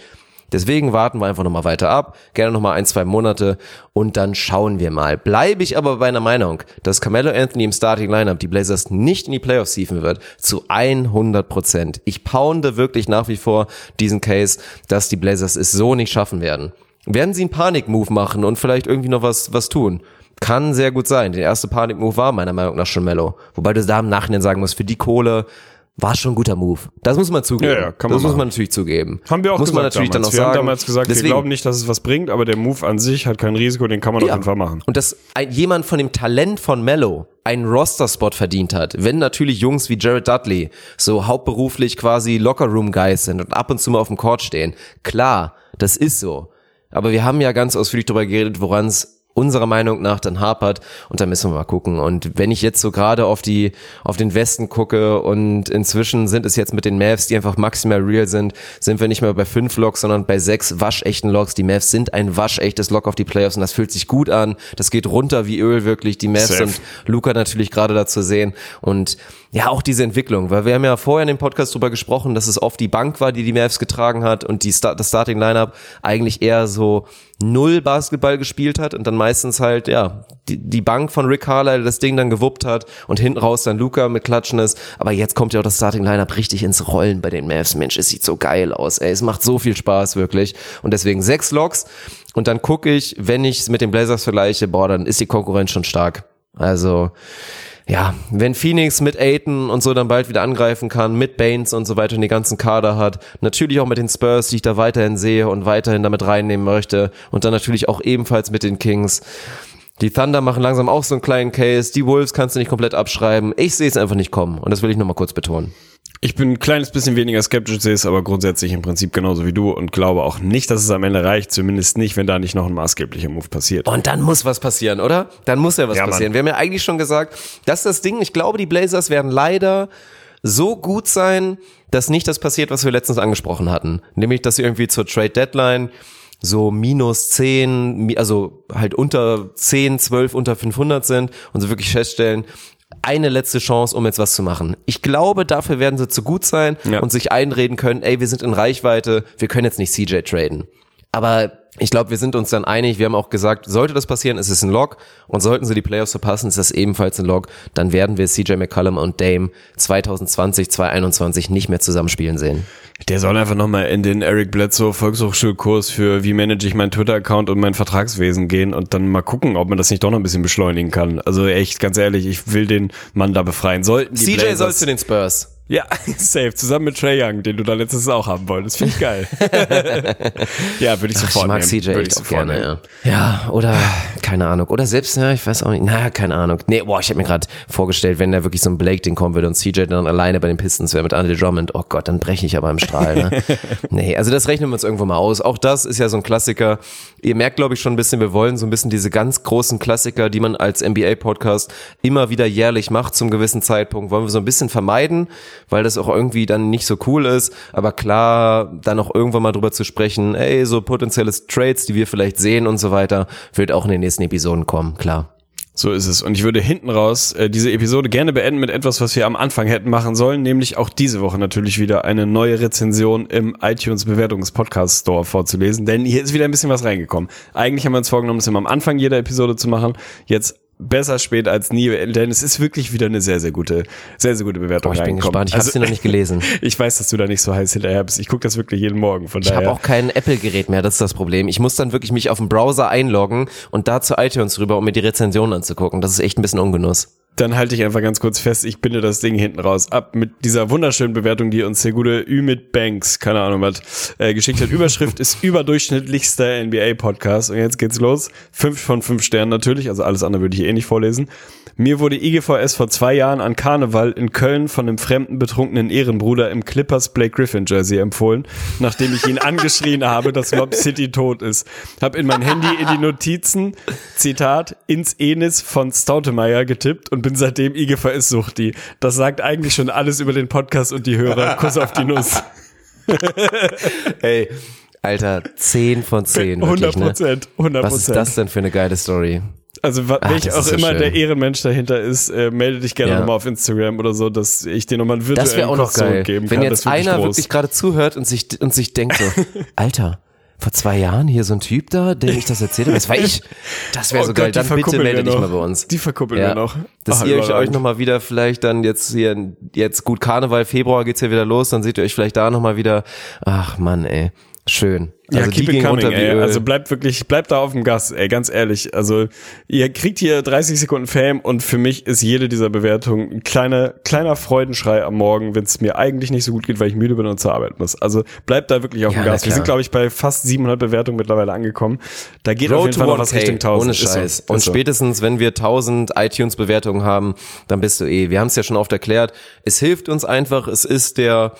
Deswegen warten wir einfach nochmal weiter ab, gerne nochmal ein, zwei Monate und dann schauen wir mal. Bleibe ich aber bei einer Meinung, dass Carmelo Anthony im Starting Lineup die Blazers nicht in die Playoffs hieven wird, zu 100 Prozent. Ich pounde wirklich nach wie vor diesen Case, dass die Blazers es so nicht schaffen werden. Werden sie einen Panik-Move machen und vielleicht irgendwie noch was, was tun? Kann sehr gut sein. Der erste Panik-Move war meiner Meinung nach schon Mello. Wobei du da im Nachhinein sagen musst, für die Kohle war schon ein guter Move. Das muss man zugeben. Ja, ja, kann man das muss machen. man natürlich zugeben. Haben wir auch muss gesagt man natürlich damals. dann auch wir sagen. haben damals gesagt, Deswegen, wir glauben nicht, dass es was bringt, aber der Move an sich hat kein Risiko, den kann man auf jeden Fall machen. Und dass ein, jemand von dem Talent von Mello einen Roster-Spot verdient hat, wenn natürlich Jungs wie Jared Dudley so hauptberuflich quasi Locker-Room-Guys sind und ab und zu mal auf dem Court stehen. Klar, das ist so. Aber wir haben ja ganz ausführlich darüber geredet, woran es unserer Meinung nach dann hapert und da müssen wir mal gucken. Und wenn ich jetzt so gerade auf die, auf den Westen gucke und inzwischen sind es jetzt mit den Mavs, die einfach maximal real sind, sind wir nicht mehr bei fünf Logs, sondern bei sechs waschechten Logs. Die Mavs sind ein waschechtes Log auf die Playoffs und das fühlt sich gut an. Das geht runter wie Öl wirklich. Die Mavs Safe. und Luca natürlich gerade dazu sehen und ja, auch diese Entwicklung, weil wir haben ja vorher in dem Podcast drüber gesprochen, dass es oft die Bank war, die die Mavs getragen hat und die Start, das Starting Lineup eigentlich eher so null Basketball gespielt hat und dann meistens halt, ja, die, die Bank von Rick Carlisle das Ding dann gewuppt hat und hinten raus dann Luca mit Klatschen ist. Aber jetzt kommt ja auch das Starting Lineup richtig ins Rollen bei den Mavs. Mensch, es sieht so geil aus, ey. Es macht so viel Spaß, wirklich. Und deswegen sechs Logs. Und dann gucke ich, wenn ich es mit den Blazers vergleiche, boah, dann ist die Konkurrenz schon stark. Also, ja, wenn Phoenix mit Aiton und so dann bald wieder angreifen kann, mit Baines und so weiter und die ganzen Kader hat, natürlich auch mit den Spurs, die ich da weiterhin sehe und weiterhin damit reinnehmen möchte und dann natürlich auch ebenfalls mit den Kings. Die Thunder machen langsam auch so einen kleinen Case, die Wolves kannst du nicht komplett abschreiben. Ich sehe es einfach nicht kommen und das will ich nochmal kurz betonen. Ich bin ein kleines bisschen weniger skeptisch, sehe es aber grundsätzlich im Prinzip genauso wie du und glaube auch nicht, dass es am Ende reicht, zumindest nicht, wenn da nicht noch ein maßgeblicher Move passiert. Und dann muss was passieren, oder? Dann muss ja was Ja, Mann. passieren. Wir haben ja eigentlich schon gesagt, das ist das Ding. Ich glaube, die Blazers werden leider so gut sein, dass nicht das passiert, was wir letztens angesprochen hatten. Nämlich, dass sie irgendwie zur Trade Deadline so minus 10, mi- also halt unter 10, 12, unter 500 sind und so wirklich feststellen, eine letzte Chance, um jetzt was zu machen. Ich glaube, dafür werden sie zu gut sein Ja. und sich einreden können, ey, wir sind in Reichweite, wir können jetzt nicht CJ traden. Aber ich glaube, wir sind uns dann einig. Wir haben auch gesagt, sollte das passieren, ist es ein Log. Und sollten sie die Playoffs verpassen, ist das ebenfalls ein Log. Dann werden wir CJ McCollum und Dame 2020, 2021 nicht mehr zusammenspielen sehen. Der soll einfach nochmal in den Eric Bledsoe Volkshochschulkurs für wie manage ich meinen Twitter-Account und mein Vertragswesen gehen und dann mal gucken, ob man das nicht doch noch ein bisschen beschleunigen kann. Also echt, ganz ehrlich, ich will den Mann da befreien. Sollten die CJ Blazers, soll zu den Spurs. Ja, safe, zusammen mit Trey Young, den du da letztes auch haben wolltest. Finde ich geil. ja, würde ich Ach, sofort ich mag nehmen. CJ Würde ich auch gerne, nehmen. ja. Ja, oder keine Ahnung. Oder selbst, ja, ich weiß auch nicht. Na, keine Ahnung. Nee, boah, ich habe mir gerade vorgestellt, wenn da wirklich so ein Blake-Ding kommen würde und CJ dann alleine bei den Pistons wäre mit Andre Drummond. Oh Gott, dann breche ich aber im Strahl. Ne? nee, also das rechnen wir uns irgendwo mal aus. Auch das ist ja so ein Klassiker. Ihr merkt, glaube ich, schon ein bisschen, wir wollen so ein bisschen diese ganz großen Klassiker, die man als NBA-Podcast immer wieder jährlich macht zum gewissen Zeitpunkt, wollen wir so ein bisschen vermeiden, weil das auch irgendwie dann nicht so cool ist. Aber klar, dann auch irgendwann mal drüber zu sprechen, ey, so potenzielle Trades, die wir vielleicht sehen und so weiter, wird auch in den nächsten Episoden kommen, klar. So ist es. Und ich würde hinten raus äh, diese Episode gerne beenden mit etwas, was wir am Anfang hätten machen sollen, nämlich auch diese Woche natürlich wieder eine neue Rezension im iTunes Bewertungs-Podcast Store vorzulesen, denn hier ist wieder ein bisschen was reingekommen. Eigentlich haben wir uns vorgenommen, das immer am Anfang jeder Episode zu machen. Jetzt besser spät als nie, denn es ist wirklich wieder eine sehr, sehr gute, sehr, sehr gute Bewertung Boah, ich bin gespannt. Ich habe Also- sie noch nicht gelesen. Ich weiß, dass du da nicht so heiß hinterher bist. Ich gucke das wirklich jeden Morgen. Von Ich habe auch kein Apple-Gerät mehr, das ist das Problem. Ich muss dann wirklich mich auf den Browser einloggen und da zu iTunes rüber, um mir die Rezension anzugucken. Das ist echt ein bisschen Ungenuss. Dann halte ich einfach ganz kurz fest, ich binde das Ding hinten raus ab mit dieser wunderschönen Bewertung, die uns der gute Ü mit Banks, keine Ahnung was, äh, geschickt hat. Überschrift ist überdurchschnittlichster NBA-Podcast. Und jetzt geht's los. Fünf von fünf Sternen natürlich, also alles andere würde ich eh nicht vorlesen. Mir wurde IGVS vor zwei Jahren an Karneval in Köln von einem fremden betrunkenen Ehrenbruder im Clippers Blake Griffin Jersey empfohlen, nachdem ich ihn angeschrien habe, dass Lob City tot ist. Hab in mein Handy in die Notizen, Zitat, ins Enis von Stautemeyer getippt und bin seitdem IGVS-Suchti. Das sagt eigentlich schon alles über den Podcast und die Hörer. Kuss auf die Nuss. Ey, Alter, 10 von 10. 100 Wirklich, ne? Prozent, 100 Was ist das denn für eine geile Story? Also Ach, welch auch so immer schön. der Ehrenmensch dahinter ist, äh, melde dich gerne Ja. nochmal auf Instagram oder so, dass ich dir nochmal einen virtuellen Das auch noch geil. zurückgeben Wenn kann. jetzt das ist einer groß. wirklich gerade zuhört und sich, und sich denkt so, Alter, vor zwei Jahren hier so ein Typ da, dem ich das erzählt habe, das war ich. Das wäre Oh so Gott, geil. Dann bitte verkuppeln melde wir dich mal bei uns. Die verkuppeln wir noch. Dass Ah, ihr euch, euch nochmal wieder vielleicht dann jetzt hier, jetzt gut Karneval, Februar geht's ja wieder los, dann seht ihr euch vielleicht da nochmal wieder. Ach Mann, ey. Schön. Ja, Also keep die it coming, ey. Also bleibt wirklich, bleibt da auf dem Gas, ey, ganz ehrlich. Also ihr kriegt hier 30 Sekunden Fame und für mich ist jede dieser Bewertungen ein kleiner, kleiner Freudenschrei am Morgen, wenn es mir eigentlich nicht so gut geht, weil ich müde bin und zur Arbeit muss. Also bleibt da wirklich auf Ja, dem Gas. Wir sind, glaube ich, bei fast 700 Bewertungen mittlerweile angekommen. Da geht auf Road jeden to Fall noch was 1K, Richtung 1000. ohne so. Scheiß. Ist Und so. spätestens, wenn wir 1000 iTunes-Bewertungen haben, dann bist du eh. Wir haben es ja schon oft erklärt. Es hilft uns einfach. Es ist der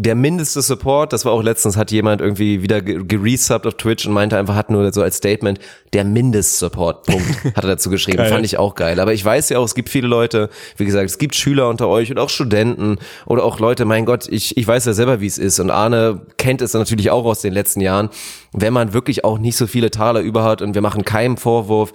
der mindeste Support, das war auch letztens, hat jemand irgendwie wieder ge- geresubbed auf Twitch und meinte einfach, hat nur so als Statement, der Mindestsupport, Punkt, hat er dazu geschrieben. Fand ich auch geil. Aber ich weiß ja auch, es gibt viele Leute, wie gesagt, es gibt Schüler unter euch und auch Studenten oder auch Leute, mein Gott, ich, ich weiß ja selber, wie es ist und Arne kennt es natürlich auch aus den letzten Jahren, wenn man wirklich auch nicht so viele Taler über hat und wir machen keinen Vorwurf,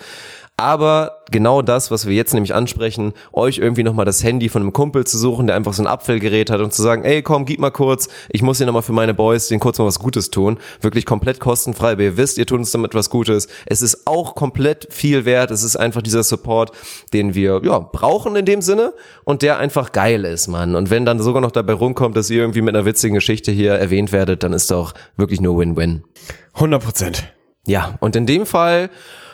aber genau das, was wir jetzt nämlich ansprechen, euch irgendwie nochmal das Handy von einem Kumpel zu suchen, der einfach so ein Apfelgerät hat und zu sagen, ey komm, gib mal kurz, ich muss hier nochmal für meine Boys den kurz mal was Gutes tun. Wirklich komplett kostenfrei, aber ihr wisst, ihr tut uns damit was Gutes. Es ist auch komplett viel wert. Es ist einfach dieser Support, den wir ja brauchen in dem Sinne und der einfach geil ist, Mann. Und wenn dann sogar noch dabei rumkommt, dass ihr irgendwie mit einer witzigen Geschichte hier erwähnt werdet, dann ist doch wirklich nur Win-Win. 100 Prozent. Ja, und in dem Fall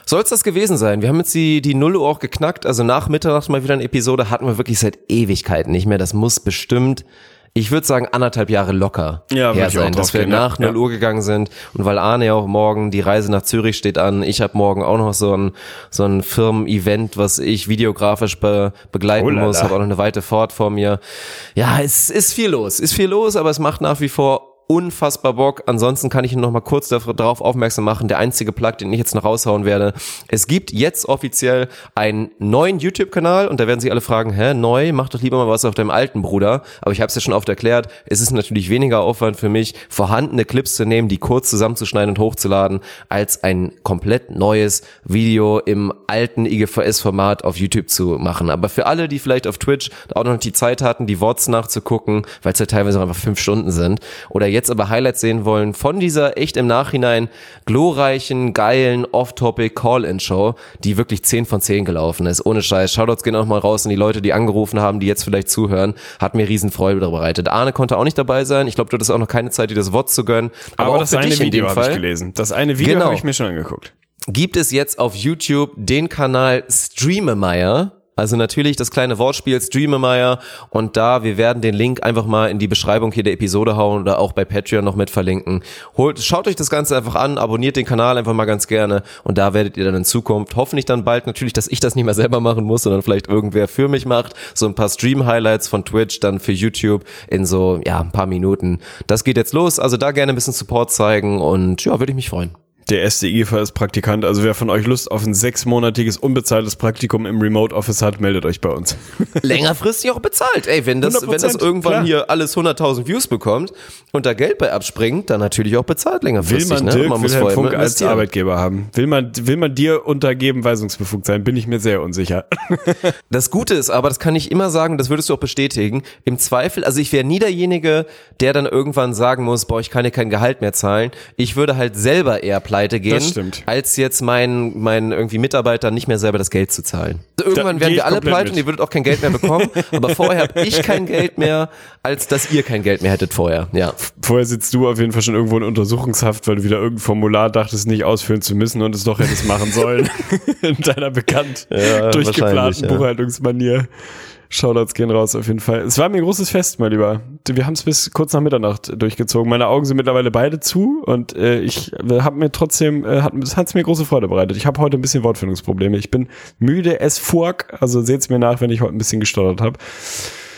soll es das gewesen sein. Wir haben jetzt die, die Null Uhr auch geknackt. Also nach Mitternacht mal wieder eine Episode hatten wir wirklich seit Ewigkeiten nicht mehr. Das muss bestimmt, ich würde sagen, anderthalb Jahre locker Ja, her sein, dass wir gehen, nach Null Ja. Uhr gegangen sind. Und weil Arne ja auch morgen, die Reise nach Zürich steht an. Ich habe morgen auch noch so ein, so ein Firmen-Event, was ich videografisch be, begleiten Oh muss. Habe auch noch eine weite Fahrt vor mir. Ja, es ist viel los. Ist viel los, aber es macht nach wie vor unfassbar Bock. Ansonsten kann ich noch mal kurz darauf aufmerksam machen, der einzige Plug, den ich jetzt noch raushauen werde. Es gibt jetzt offiziell einen neuen YouTube-Kanal und da werden sich alle fragen, hä, neu? Mach doch lieber mal was auf deinem alten Bruder. Aber ich habe es ja schon oft erklärt, es ist natürlich weniger Aufwand für mich, vorhandene Clips zu nehmen, die kurz zusammenzuschneiden und hochzuladen, als ein komplett neues Video im alten IGVS-Format auf YouTube zu machen. Aber für alle, die vielleicht auf Twitch auch noch die Zeit hatten, die Worts nachzugucken, weil es ja teilweise einfach fünf Stunden sind, oder jetzt aber Highlights sehen wollen von dieser echt im Nachhinein glorreichen, geilen Off-Topic Call-In-Show, die wirklich 10 von 10 gelaufen ist. Ohne Scheiß. Shoutouts gehen auch mal raus an die Leute, die angerufen haben, die jetzt vielleicht zuhören. Hat mir riesen Freude bereitet. Arne konnte auch nicht dabei sein. Ich glaube, du hattest auch noch keine Zeit, dir das Wort zu gönnen. Aber, auch das eine Video habe ich gelesen. Das eine Video Genau. habe ich mir schon angeguckt. gibt es jetzt auf YouTube den Kanal Streamemeyer. Also natürlich das kleine Wortspiel Streamemeyer und da, wir werden den Link einfach mal in die Beschreibung hier der Episode hauen oder auch bei Patreon noch mit verlinken. Holt, schaut euch das Ganze einfach an, abonniert den Kanal einfach mal ganz gerne und da werdet ihr dann in Zukunft hoffentlich dann bald natürlich, dass ich das nicht mehr selber machen muss, sondern vielleicht irgendwer für mich macht, so ein paar Stream-Highlights von Twitch dann für YouTube in so, ja, ein paar Minuten. Das geht jetzt los, also da gerne ein bisschen Support zeigen und ja, würde ich mich freuen. Der erste IGVS-Praktikant, also wer von euch Lust auf ein sechsmonatiges unbezahltes Praktikum im Remote Office hat, meldet euch bei uns. längerfristig auch bezahlt. Ey, wenn das, wenn das 100%, irgendwann klar. hier alles 100.000 Views bekommt und da Geld bei abspringt, dann natürlich auch bezahlt Will längerfristig. man ne? Dirk man muss Wilhelm Funk als. Arbeitgeber haben? Will man, will man dir untergeben weisungsbefugt sein? Bin ich mir sehr unsicher. Das Gute ist aber, das kann ich immer sagen, das würdest du auch bestätigen, im Zweifel, also ich wäre nie derjenige, der dann irgendwann sagen muss, boah, ich kann dir kein Gehalt mehr zahlen. Ich würde halt selber eher pleite gehen, Das stimmt. als jetzt meinen mein irgendwie Mitarbeiter nicht mehr selber das Geld zu zahlen. Also irgendwann geh werden wir alle pleite mit. und ihr würdet auch kein Geld mehr bekommen, aber vorher habe ich kein Geld mehr, als dass ihr kein Geld mehr hättet vorher. Ja. Vorher sitzt du auf jeden Fall schon irgendwo in Untersuchungshaft, weil du wieder irgendein Formular dachtest, nicht ausfüllen zu müssen und es doch hättest machen sollen. in deiner bekannt Ja, durchgeplanten ja. Buchhaltungsmanier. Shoutouts gehen raus auf jeden Fall. Es war mir ein großes Fest, mein Lieber. Wir haben es bis kurz nach Mitternacht durchgezogen. Meine Augen sind mittlerweile beide zu und äh, ich habe mir trotzdem, äh, hat es mir große Freude bereitet. Ich habe heute ein bisschen Wortfindungsprobleme. Ich bin müde as fuck, also seht's mir nach, wenn ich heute ein bisschen gestottert habe.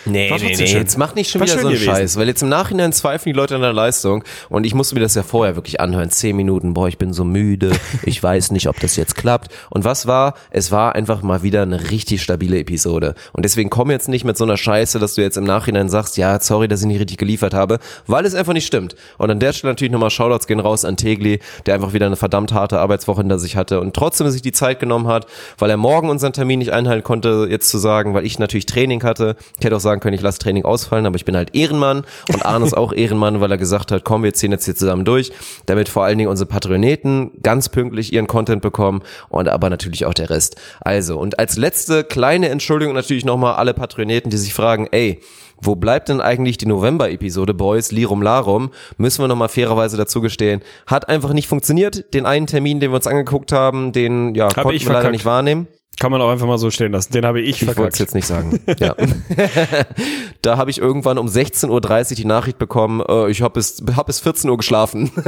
Nee, nee, nee, schön. jetzt mach nicht schon War wieder so einen gewesen. Scheiß, weil jetzt im Nachhinein zweifeln die Leute an der Leistung und ich musste mir das ja vorher wirklich anhören, zehn Minuten, boah, ich bin so müde, ich weiß nicht, ob das jetzt klappt und was war? Es war einfach mal wieder eine richtig stabile Episode und deswegen komm jetzt nicht mit so einer Scheiße, dass du jetzt im Nachhinein sagst, ja, sorry, dass ich nicht richtig geliefert habe, weil es einfach nicht stimmt und an der Stelle natürlich nochmal Shoutouts gehen raus an Tegli, der einfach wieder eine verdammt harte Arbeitswoche hinter sich hatte und trotzdem sich die Zeit genommen hat, weil er morgen unseren Termin nicht einhalten konnte, jetzt zu sagen, weil ich natürlich Training hatte. Ich hätte auch sagen können, ich lasse Training ausfallen, aber ich bin halt Ehrenmann und Arne ist auch Ehrenmann, weil er gesagt hat, komm, wir ziehen jetzt hier zusammen durch, damit vor allen Dingen unsere Patroneten ganz pünktlich ihren Content bekommen und aber natürlich auch der Rest. Also, und als letzte kleine Entschuldigung natürlich nochmal alle Patroneten, die sich fragen, ey, wo bleibt denn eigentlich die November-Episode, Boys, Lirum Larum? Müssen wir nochmal fairerweise dazu gestehen. Hat einfach nicht funktioniert. Den einen Termin, den wir uns angeguckt haben, den ja, konnten ich wir leider nicht wahrnehmen. Kann man auch einfach mal so stehen lassen. Den habe ich Ich wollte es verkackt. jetzt nicht sagen. Ja. da habe ich irgendwann um 16.30 Uhr die Nachricht bekommen, äh, ich habe bis, hab bis 14 Uhr geschlafen.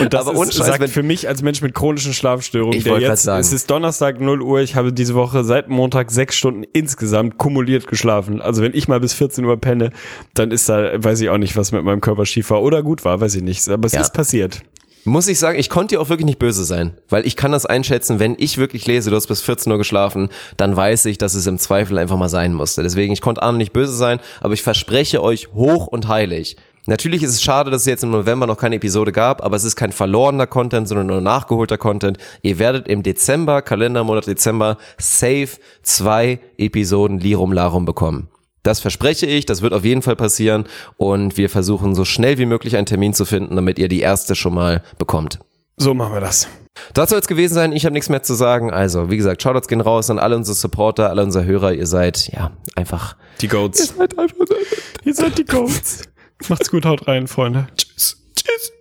Und das Aber ist, Scheiß, sagt wenn- für mich als Mensch mit chronischen Schlafstörungen, Ich der jetzt, sagen. es ist Donnerstag 0 Uhr, ich habe diese Woche seit Montag sechs Stunden insgesamt kumuliert geschlafen. Also wenn ich mal bis 14 Uhr penne, dann ist da, weiß ich auch nicht, was mit meinem Körper schief war oder gut war, weiß ich nicht. Aber es Ja. ist passiert. Muss ich sagen, ich konnte dir auch wirklich nicht böse sein, weil ich kann das einschätzen, wenn ich wirklich lese, du hast bis 14 Uhr geschlafen, dann weiß ich, dass es im Zweifel einfach mal sein musste. Deswegen, ich konnte Arne nicht böse sein, aber ich verspreche euch hoch und heilig. Natürlich ist es schade, dass es jetzt im November noch keine Episode gab, aber es ist kein verlorener Content, sondern nur nachgeholter Content. Ihr werdet im Dezember, Kalendermonat Dezember, safe zwei Episoden Lirum Larum bekommen. Das verspreche ich, das wird auf jeden Fall passieren und wir versuchen so schnell wie möglich einen Termin zu finden, damit ihr die erste schon mal bekommt. So machen wir das. Das soll es gewesen sein, ich habe nichts mehr zu sagen. Also, wie gesagt, Shoutouts gehen raus an alle unsere Supporter, alle unsere Hörer, ihr seid, ja, einfach Die Goats. seid einfach Ihr seid die Goats. Macht's gut, haut rein, Freunde. Tschüss. Tschüss.